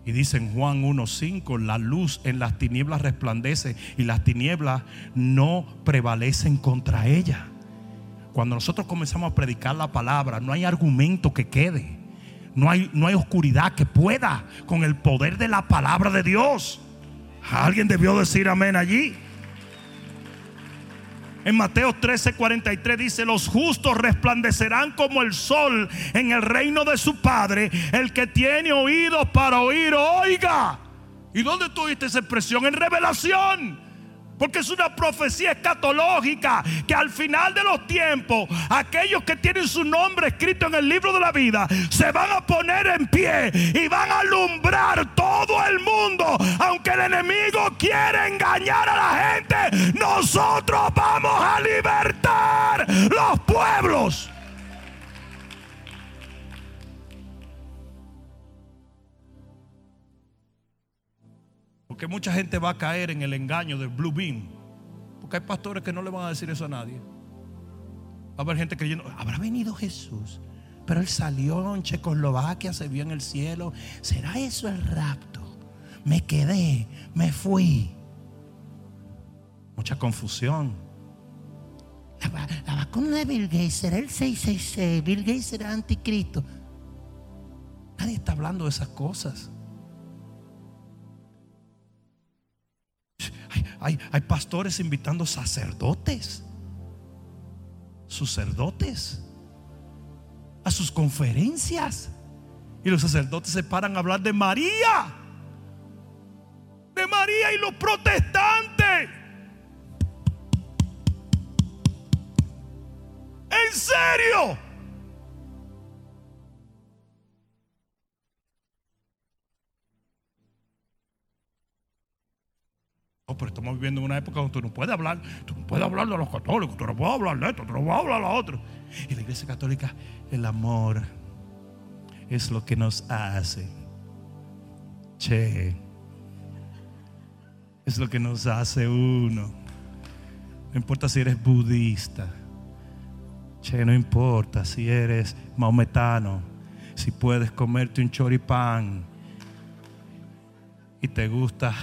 Y dice en Juan 1.5, la luz en las tinieblas resplandece y las tinieblas no prevalecen contra ella. Cuando nosotros comenzamos a predicar la palabra, no hay argumento que quede. No hay, no hay oscuridad que pueda con el poder de la palabra de Dios. Alguien debió decir amén allí. En Mateo 13:43 dice, los justos resplandecerán como el sol en el reino de su Padre. El que tiene oídos para oír, oiga. ¿Y dónde tuviste esa expresión? En revelación. Porque es una profecía escatológica que al final de los tiempos, aquellos que tienen su nombre escrito en el libro de la vida, se van a poner en pie y van a alumbrar todo el mundo. Aunque el enemigo quiera engañar a la gente, nosotros vamos a libertar los pueblos. Que mucha gente va a caer en el engaño del Blue Beam. Porque hay pastores que no le van a decir eso a nadie. Va a haber gente creyendo, habrá venido Jesús, pero él salió en Checoslovaquia, se vio en el cielo. ¿Será eso el rapto? Me quedé, me fui. Mucha confusión. La, la vacuna de Bill Gates será el 666. Bill Gates será anticristo. Nadie está hablando de esas cosas. Hay, hay- pastores invitando sacerdotes, sacerdotes, a sus conferencias. Y los sacerdotes se paran a hablar de María. De María y los protestantes. ¿En serio? Oh, pero estamos viviendo en una época donde tú no puedes hablar, tú no puedes hablar de los católicos, tú no puedes hablar de esto, tú no puedes hablar de lo otro. Y la iglesia católica, el amor es lo que nos hace. Che, es lo que nos hace uno. No importa si eres budista. Che, no importa si eres maometano. Si puedes comerte un choripán y te gusta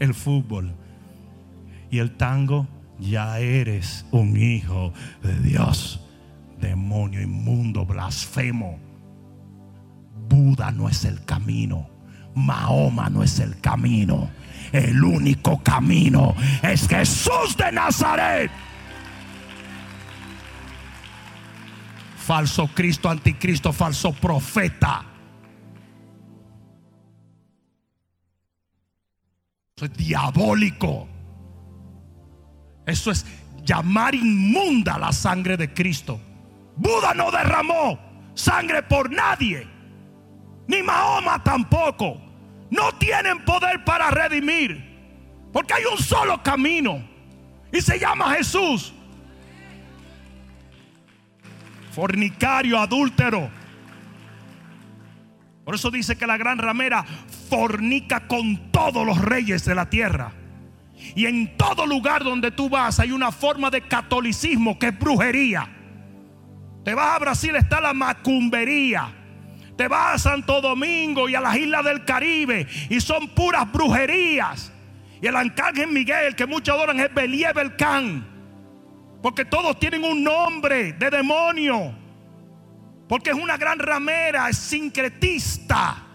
el fútbol y el tango, ya eres un hijo de Dios. Demonio inmundo, blasfemo. Buda no es el camino. Mahoma no es el camino. El único camino es Jesús de Nazaret. Falso Cristo, anticristo, falso profeta. Eso es diabólico. Eso es llamar inmunda la sangre de Cristo. Buda no derramó sangre por nadie. Ni Mahoma tampoco. No tienen poder para redimir. Porque hay un solo camino. Y se llama Jesús. Fornicario, adúltero. Por eso dice que la gran ramera fornica con todos los reyes de la tierra. Y en todo lugar donde tú vas hay una forma de catolicismo que es brujería. Te vas a Brasil, está la macumbería. Te vas a Santo Domingo y a las islas del Caribe y son puras brujerías. Y el arcángel Miguel, que muchos adoran, es Beliebel Can. Porque todos tienen un nombre de demonio. Porque es una gran ramera, es sincretista.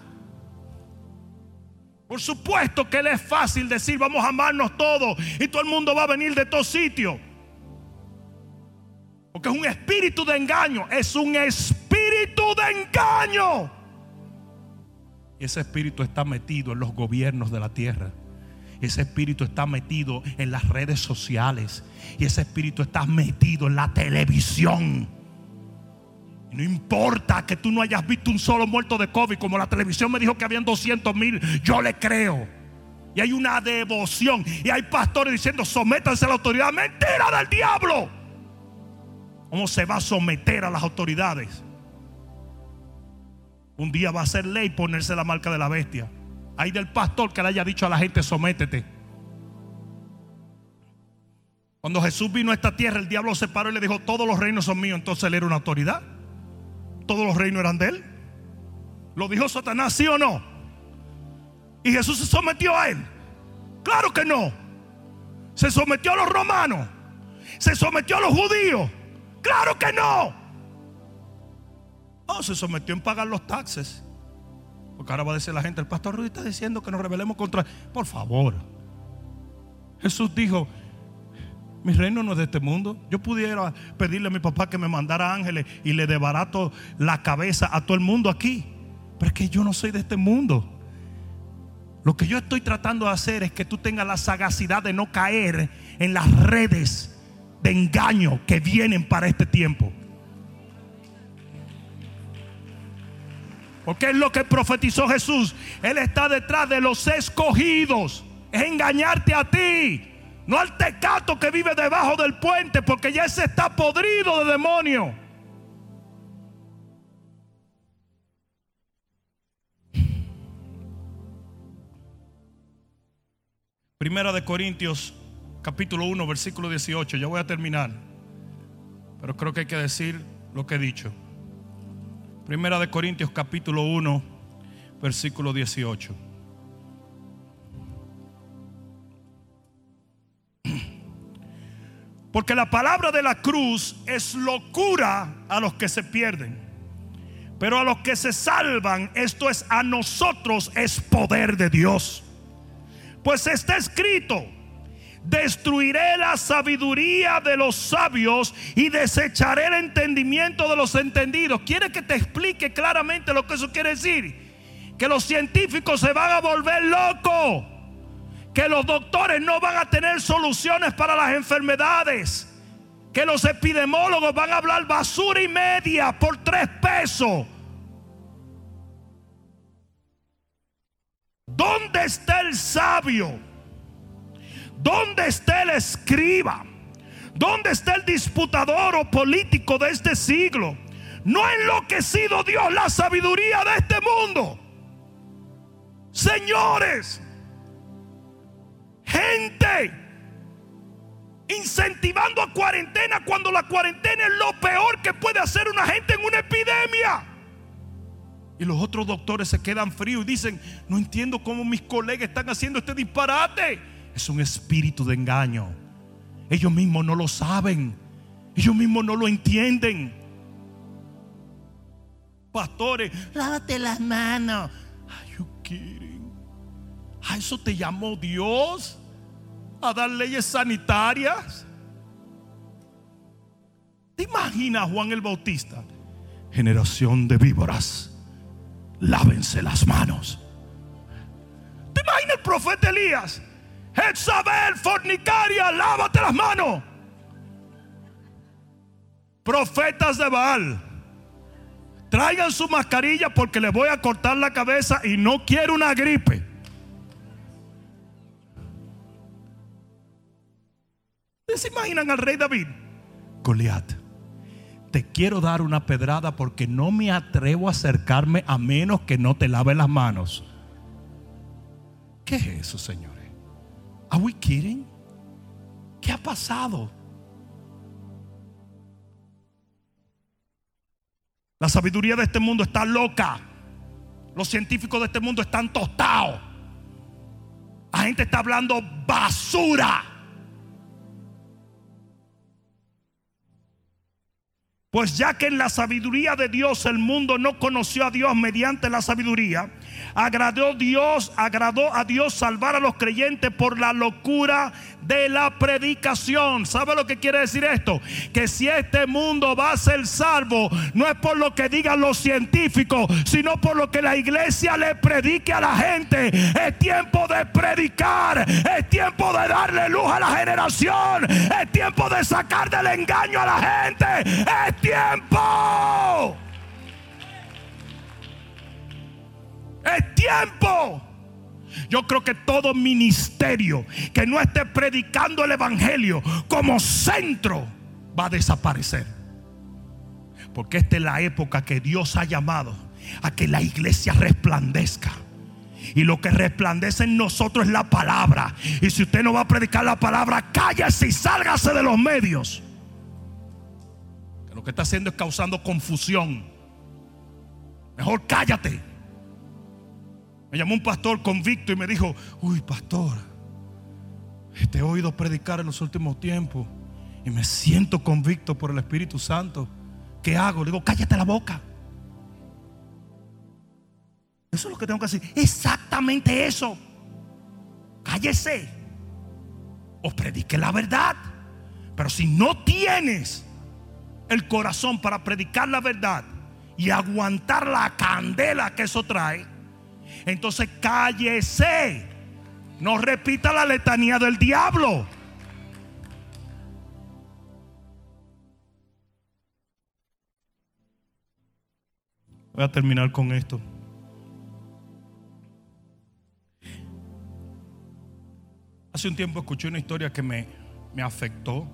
Por supuesto que le es fácil decir vamos a amarnos todos y todo el mundo va a venir de todos sitios. Porque es un espíritu de engaño, es un espíritu de engaño. Ese espíritu está metido en los gobiernos de la tierra. Ese espíritu está metido en las redes sociales. Y ese espíritu está metido en la televisión. No importa que tú no hayas visto un solo muerto de COVID, como la televisión me dijo que habían 200 mil, yo le creo. Y hay una devoción. Y hay pastores diciendo, sométanse a la autoridad. Mentira del diablo. ¿Cómo se va a someter a las autoridades? Un día va a ser ley ponerse la marca de la bestia. Hay del pastor que le haya dicho a la gente, sométete. Cuando Jesús vino a esta tierra, el diablo se paró y le dijo, todos los reinos son míos. Entonces él era una autoridad. Todos los reinos eran de él. ¿Lo dijo Satanás, sí o no? ¿Y Jesús se sometió a él? Claro que no. Se sometió a los romanos. Se sometió a los judíos. Claro que no. No, se sometió en pagar los taxes. Porque ahora va a decir la gente, el pastor Rudy está diciendo que nos rebelemos contra... Por favor. Jesús dijo, mi reino no es de este mundo. Yo pudiera pedirle a mi papá que me mandara ángeles y le desbarato la cabeza a todo el mundo aquí. Pero es que yo no soy de este mundo. Lo que yo estoy tratando de hacer es que tú tengas la sagacidad de no caer en las redes de engaño que vienen para este tiempo. Porque es lo que profetizó Jesús. Él está detrás de los escogidos. Es engañarte a ti. No al tecato que vive debajo del puente. Porque ya ese está podrido de demonio. Primera de Corintios capítulo 1 versículo 18. Ya voy a terminar. Pero creo que hay que decir lo que he dicho. Primera de Corintios capítulo 1 versículo 18. Porque la palabra de la cruz es locura a los que se pierden. Pero a los que se salvan, esto es a nosotros, es poder de Dios. Pues está escrito, destruiré la sabiduría de los sabios y desecharé el entendimiento de los entendidos. ¿Quiere que te explique claramente lo que eso quiere decir? Que los científicos se van a volver locos que los doctores no van a tener soluciones para las enfermedades, que los epidemólogos van a hablar basura y media por tres pesos. ¿Dónde está el sabio? ¿Dónde está el escriba? ¿Dónde está el disputador o político de este siglo? No ha enloquecido Dios la sabiduría de este mundo. Señores, gente incentivando a cuarentena cuando la cuarentena es lo peor que puede hacer una gente en una epidemia. Y los otros doctores se quedan fríos y dicen, no entiendo cómo mis colegas están haciendo este disparate. Es un espíritu de engaño. Ellos mismos no lo saben. Ellos mismos no lo entienden. Pastores, lávate las manos. Are you kidding? ¿A eso te llamó Dios? ¿A dar leyes sanitarias? ¿Te imaginas Juan el Bautista? Generación de víboras, lávense las manos. ¿Te imaginas el profeta Elías? Jezabel, fornicaria, lávate las manos. Profetas de Baal, traigan su mascarilla porque les voy a cortar la cabeza y no quiero una gripe. ¿Se imaginan al rey David? Goliat, te quiero dar una pedrada porque no me atrevo a acercarme a menos que no te lave las manos. ¿Qué es eso, señores? ¿Are we kidding? ¿Qué ha pasado? La sabiduría de este mundo está loca. Los científicos de este mundo están tostados. La gente está hablando basura. Pues ya que en la sabiduría de Dios el mundo no conoció a Dios mediante la sabiduría, agradó Dios, agradó a Dios salvar a los creyentes por la locura de la predicación. ¿Sabe lo que quiere decir esto? Que si este mundo va a ser salvo, no es por lo que digan los científicos, sino por lo que la iglesia le predique a la gente. Es tiempo de predicar, es tiempo de darle luz a la generación, es tiempo de sacar del engaño a la gente. Es tiempo. Es tiempo. Yo creo que todo ministerio que no esté predicando el Evangelio como centro va a desaparecer. Porque esta es la época que Dios ha llamado a que la iglesia resplandezca. Y lo que resplandece en nosotros es la palabra. Y si usted no va a predicar la palabra, cállese y sálgase de los medios. Lo que está haciendo es causando confusión. Mejor cállate. Me llamó un pastor convicto y me dijo, uy pastor, te he oído predicar en los últimos tiempos y me siento convicto por el Espíritu Santo. ¿Qué hago? Le digo, cállate la boca. Eso es lo que tengo que hacer. Exactamente eso. Cállese. O predique la verdad. Pero si no tienes el corazón para predicar la verdad y aguantar la candela que eso trae, entonces cállese. No repita la letanía del diablo. Voy a terminar con esto. Hace un tiempo escuché una historia que me, me afectó.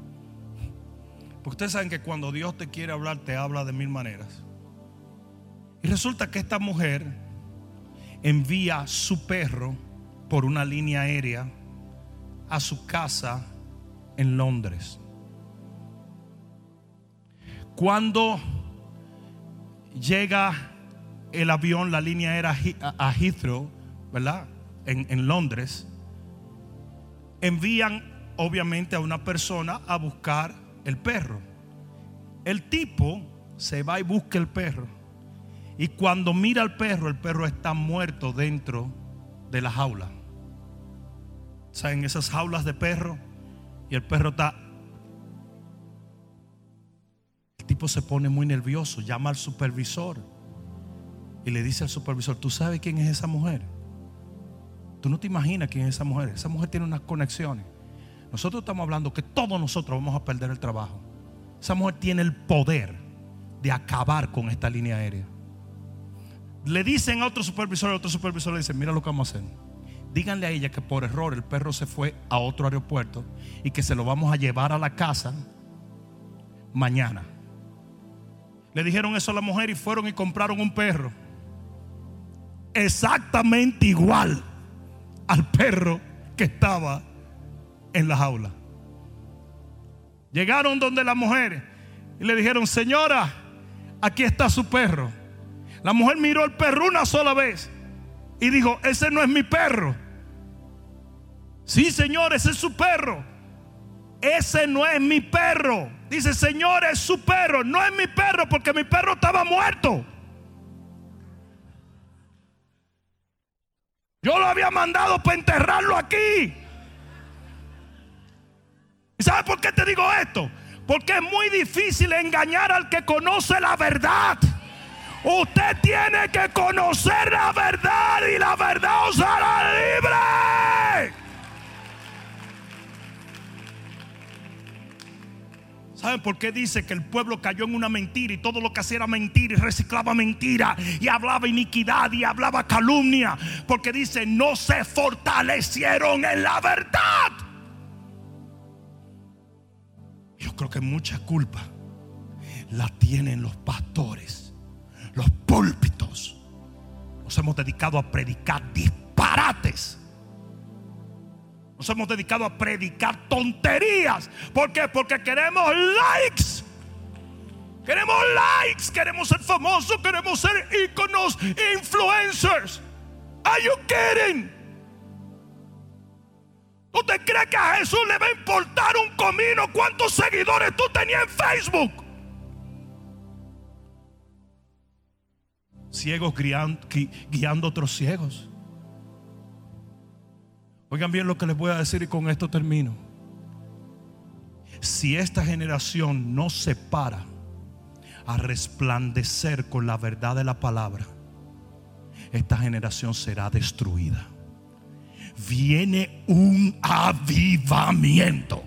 Porque ustedes saben que cuando Dios te quiere hablar, te habla de mil maneras. Y resulta que esta mujer envía su perro por una línea aérea a su casa en Londres. Cuando llega el avión, la línea aérea a Heathrow, ¿verdad? En, en Londres, envían obviamente a una persona a buscar el perro. El tipo se va y busca el perro. Y cuando mira al perro, el perro está muerto dentro de la jaula. ¿Saben esas jaulas de perro? Y el perro está... El tipo se pone muy nervioso, llama al supervisor y le dice al supervisor, ¿tú sabes quién es esa mujer? Tú no te imaginas quién es esa mujer. Esa mujer tiene unas conexiones. Nosotros estamos hablando que todos nosotros vamos a perder el trabajo. Esa mujer tiene el poder de acabar con esta línea aérea. Le dicen a otro supervisor, a otro supervisor le dicen, mira lo que vamos a hacer. Díganle a ella que por error el perro se fue a otro aeropuerto y que se lo vamos a llevar a la casa mañana. Le dijeron eso a la mujer y fueron y compraron un perro. Exactamente igual al perro que estaba en la jaula. Llegaron donde la mujer y le dijeron, señora, aquí está su perro. La mujer miró el perro una sola vez y dijo, ese no es mi perro. Sí, señor, ese es su perro. Ese no es mi perro. Dice, Señor, es su perro. No es mi perro porque mi perro estaba muerto. Yo lo había mandado para enterrarlo aquí. ¿Y sabes por qué te digo esto? Porque es muy difícil engañar al que conoce la verdad. Usted tiene que conocer la verdad y la verdad os hará libre. ¿Saben por qué dice que el pueblo cayó en una mentira y todo lo que hacía era mentira y reciclaba mentira y hablaba iniquidad y hablaba calumnia? Porque dice, no se fortalecieron en la verdad. Yo creo que mucha culpa la tienen los pastores, los púlpitos. Nos hemos dedicado a predicar disparates nos hemos dedicado a predicar tonterías. ¿Por qué? Porque queremos likes. Queremos likes, queremos ser famosos, queremos ser íconos, influencers. Are you kidding? ¿Tú te crees que a Jesús le va a importar un comino cuántos seguidores tú tenías en Facebook? Ciegos guiando, guiando otros ciegos. Oigan bien lo que les voy a decir y con esto termino. Si esta generación no se para a resplandecer con la verdad de la palabra, esta generación será destruida. Viene un avivamiento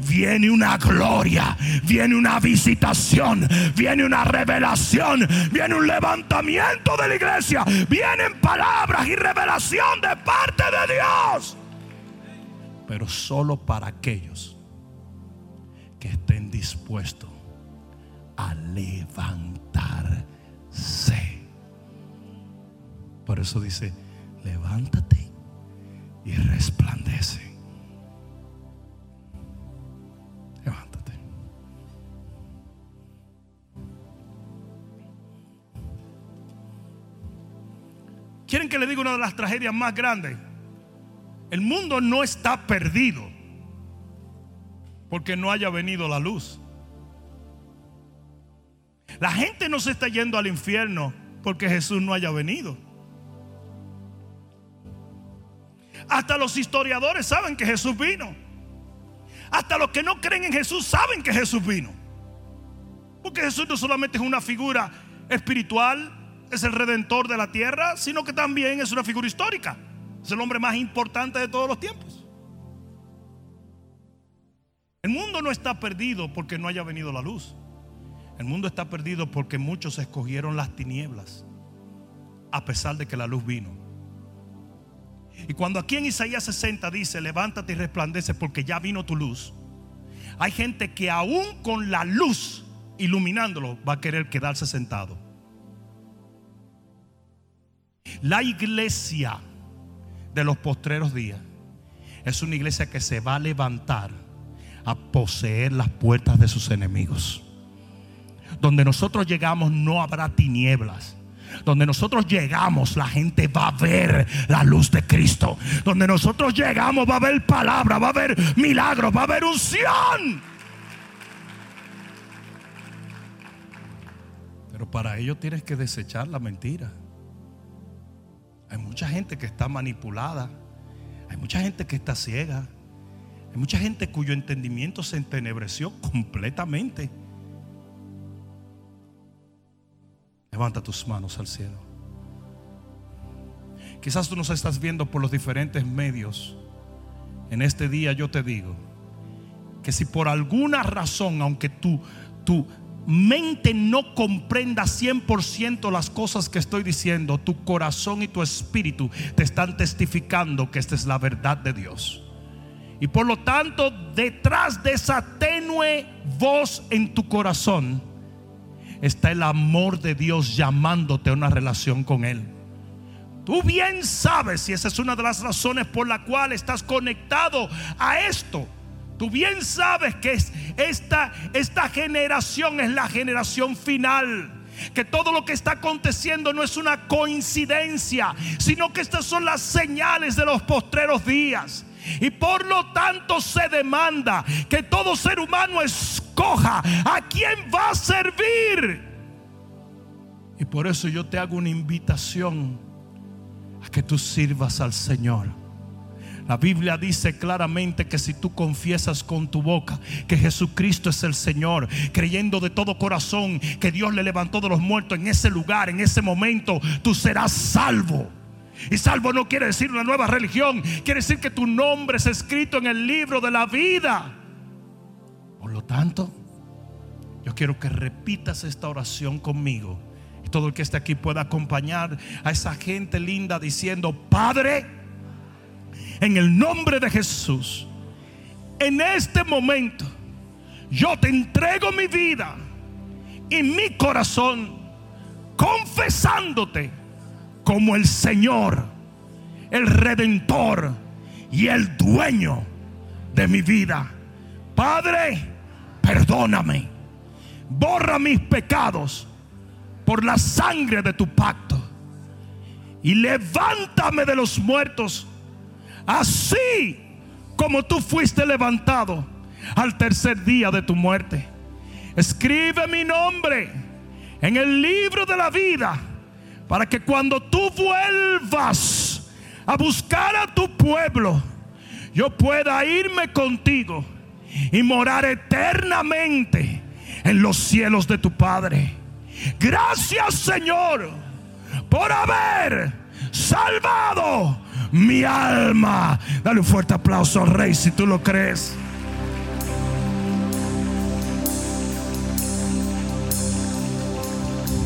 viene una gloria, viene una visitación, viene una revelación, viene un levantamiento de la iglesia, vienen palabras y revelación de parte de Dios. Pero solo para aquellos que estén dispuestos a levantarse. Por eso dice, levántate y resplandece. ¿Quieren que le diga una de las tragedias más grandes? El mundo no está perdido porque no haya venido la luz. La gente no se está yendo al infierno porque Jesús no haya venido. Hasta los historiadores saben que Jesús vino. Hasta los que no creen en Jesús saben que Jesús vino. Porque Jesús no solamente es una figura espiritual, es el redentor de la tierra, sino que también es una figura histórica. Es el hombre más importante de todos los tiempos. El mundo no está perdido porque no haya venido la luz. El mundo está perdido porque muchos escogieron las tinieblas a pesar de que la luz vino. Y cuando aquí en Isaías 60 dice, levántate y resplandece porque ya vino tu luz, hay gente que aún con la luz iluminándolo va a querer quedarse sentado. La iglesia de los postreros días es una iglesia que se va a levantar a poseer las puertas de sus enemigos. Donde nosotros llegamos no habrá tinieblas. Donde nosotros llegamos, la gente va a ver la luz de Cristo. Donde nosotros llegamos, va a haber palabra, va a haber milagros, va a haber unción. Pero para ello tienes que desechar la mentira. Hay mucha gente que está manipulada. Hay mucha gente que está ciega. Hay mucha gente cuyo entendimiento se entenebreció completamente. Levanta tus manos al cielo. Quizás tú nos estás viendo por los diferentes medios. En este día yo te digo que si por alguna razón, aunque tú, tú mente no comprenda 100% las cosas que estoy diciendo, tu corazón y tu espíritu te están testificando que esta es la verdad de Dios. Y por lo tanto, detrás de esa tenue voz en tu corazón está el amor de Dios llamándote a una relación con Él. Tú bien sabes, y esa es una de las razones por la cual estás conectado a esto Tú bien sabes que esta, esta generación es la generación final que todo lo que está aconteciendo no es una coincidencia, sino que estas son las señales de los postreros días. Y por lo tanto se demanda que todo ser humano escoja a quién va a servir. Y por eso yo te hago una invitación a que tú sirvas al Señor la Biblia dice claramente que si tú confiesas con tu boca que Jesucristo es el Señor, creyendo de todo corazón que Dios le levantó de los muertos en ese lugar, en ese momento, tú serás salvo. Y salvo no quiere decir una nueva religión, quiere decir que tu nombre es escrito en el libro de la vida. Por lo tanto, yo quiero que repitas esta oración conmigo. Y todo el que esté aquí pueda acompañar a esa gente linda diciendo, Padre, en el nombre de Jesús, en este momento, yo te entrego mi vida y mi corazón, confesándote como el Señor, el Redentor y el dueño de mi vida. Padre, perdóname, borra mis pecados por la sangre de tu pacto y levántame de los muertos así como tú fuiste levantado al tercer día de tu muerte. Escribe mi nombre en el libro de la vida para que cuando tú vuelvas a buscar a tu pueblo, yo pueda irme contigo y morar eternamente en los cielos de tu Padre. Gracias Señor por haber salvado mi alma. Dale un fuerte aplauso rey si tú lo crees.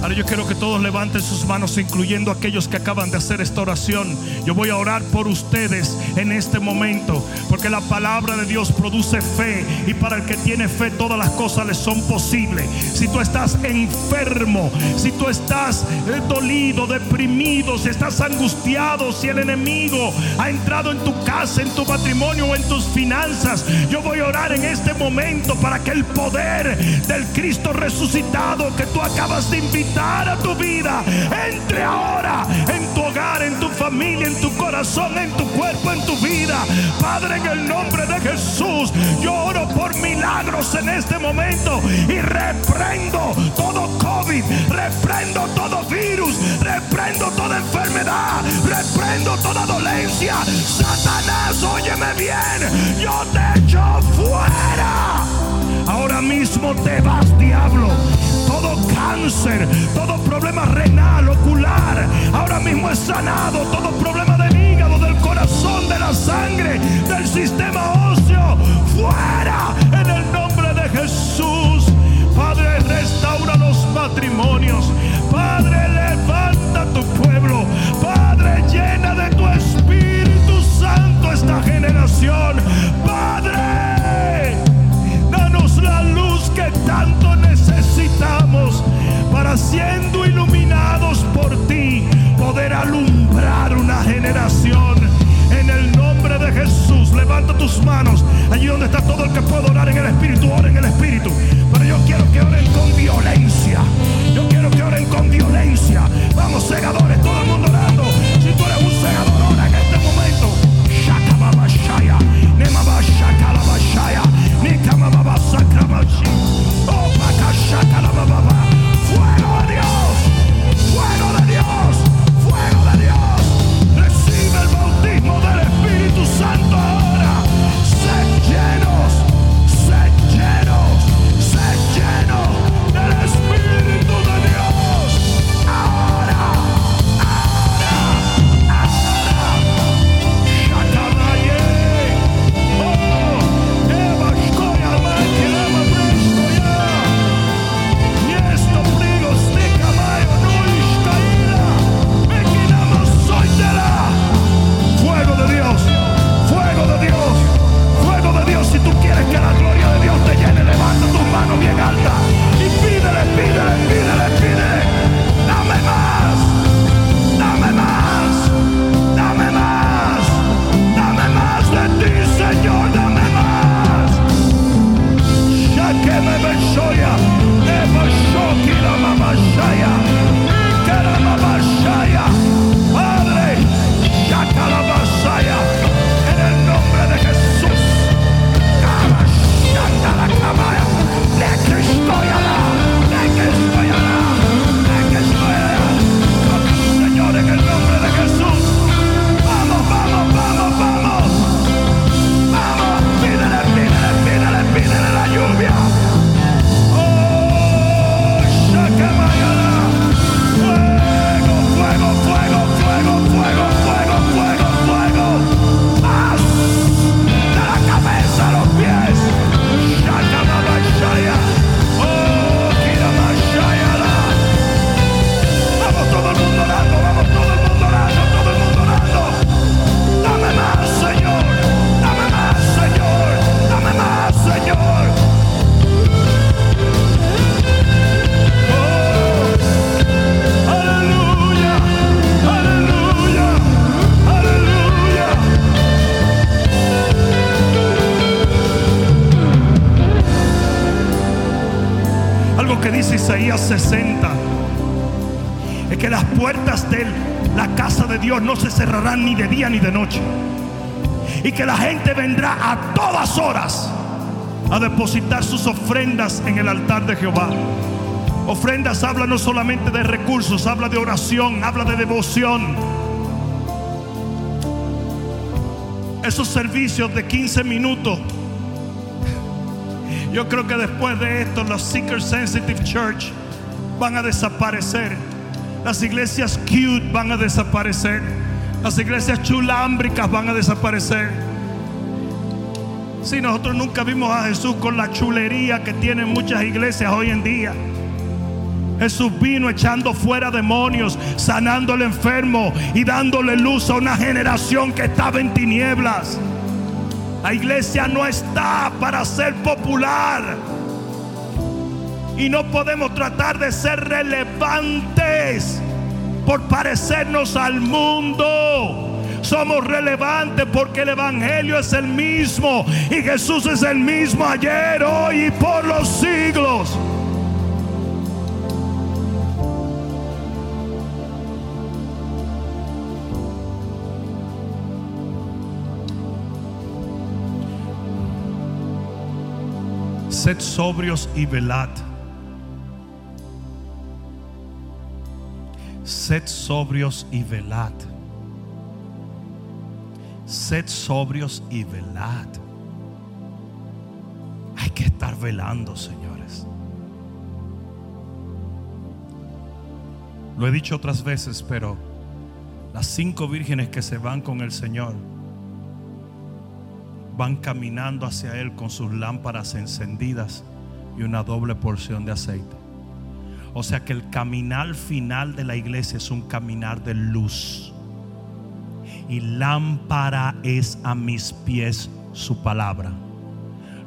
Ahora yo quiero que todos levanten sus manos, incluyendo aquellos que acaban de hacer esta oración. Yo voy a orar por ustedes en este momento, porque la palabra de Dios produce fe y para el que tiene fe todas las cosas le son posibles. Si tú estás enfermo, si tú estás eh, dolido, deprimido, si estás angustiado, si el enemigo ha entrado en tu casa, en tu matrimonio o en tus finanzas, yo voy a orar en este momento para que el poder del Cristo resucitado que tú acabas de invitar a tu vida. Entre ahora en tu hogar, en tu familia, en tu corazón, en tu cuerpo, en tu vida. Padre, en el nombre de Jesús, yo oro por milagros en este momento y reprendo todo COVID, reprendo todo virus, reprendo toda enfermedad, reprendo toda dolencia. Satanás, óyeme bien, yo te echo fuera. Ahora mismo te vas, diablo cáncer, todo problema renal, ocular, ahora mismo es sanado, todo problema del hígado, del corazón, de la sangre, del sistema óseo, fuera en el nombre de Jesús. Padre, restaura los matrimonios. Padre, levanta tu pueblo. Padre, llena de tu Espíritu Santo esta generación. Padre, siendo iluminados por ti poder alumbrar una generación. En el nombre de Jesús, levanta tus manos allí donde está todo el que puede orar en el Espíritu, ora en el Espíritu. Pero yo quiero que oren con violencia. Yo quiero que oren con violencia. Vamos no solamente de recursos, habla de oración, habla de devoción. Esos servicios de 15 minutos. Yo creo que después de esto los Seeker Sensitive Church van a desaparecer. Las iglesias cute van a desaparecer. Las iglesias chulámbricas van a desaparecer. Si nosotros nunca vimos a Jesús con la chulería que tienen muchas iglesias hoy en día. Jesús vino echando fuera demonios, sanando al enfermo y dándole luz a una generación que estaba en tinieblas. La iglesia no está para ser popular. Y no podemos tratar de ser relevantes por parecernos al mundo. Somos relevantes porque el Evangelio es el mismo y Jesús es el mismo ayer, hoy y por los siglos. Sed sobrios y velad. Sed sobrios y velad. Sed sobrios y velad. Hay que estar velando, señores. Lo he dicho otras veces, pero las cinco vírgenes que se van con el Señor van caminando hacia Él con sus lámparas encendidas y una doble porción de aceite. O sea que el caminar final de la iglesia es un caminar de luz. Y lámpara es a mis pies su palabra.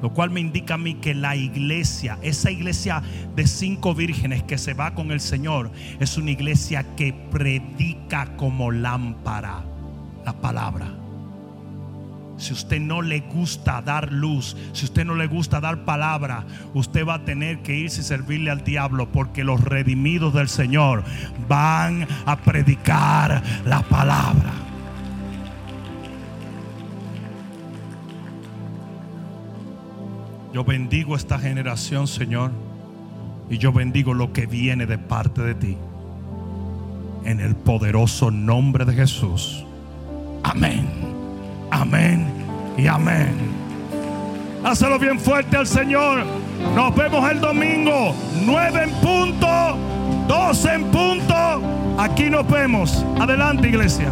Lo cual me indica a mí que la iglesia, esa iglesia de cinco vírgenes que se va con el Señor, es una iglesia que predica como lámpara la palabra. Si usted no le gusta dar luz, si usted no le gusta dar palabra, usted va a tener que irse y servirle al diablo porque los redimidos del Señor van a predicar la palabra. Yo bendigo esta generación, Señor, y yo bendigo lo que viene de parte de ti. En el poderoso nombre de Jesús. Amén. Amén y amén. Hazlo bien fuerte al Señor. Nos vemos el domingo, 9 en punto, 12 en punto. Aquí nos vemos. Adelante, iglesia.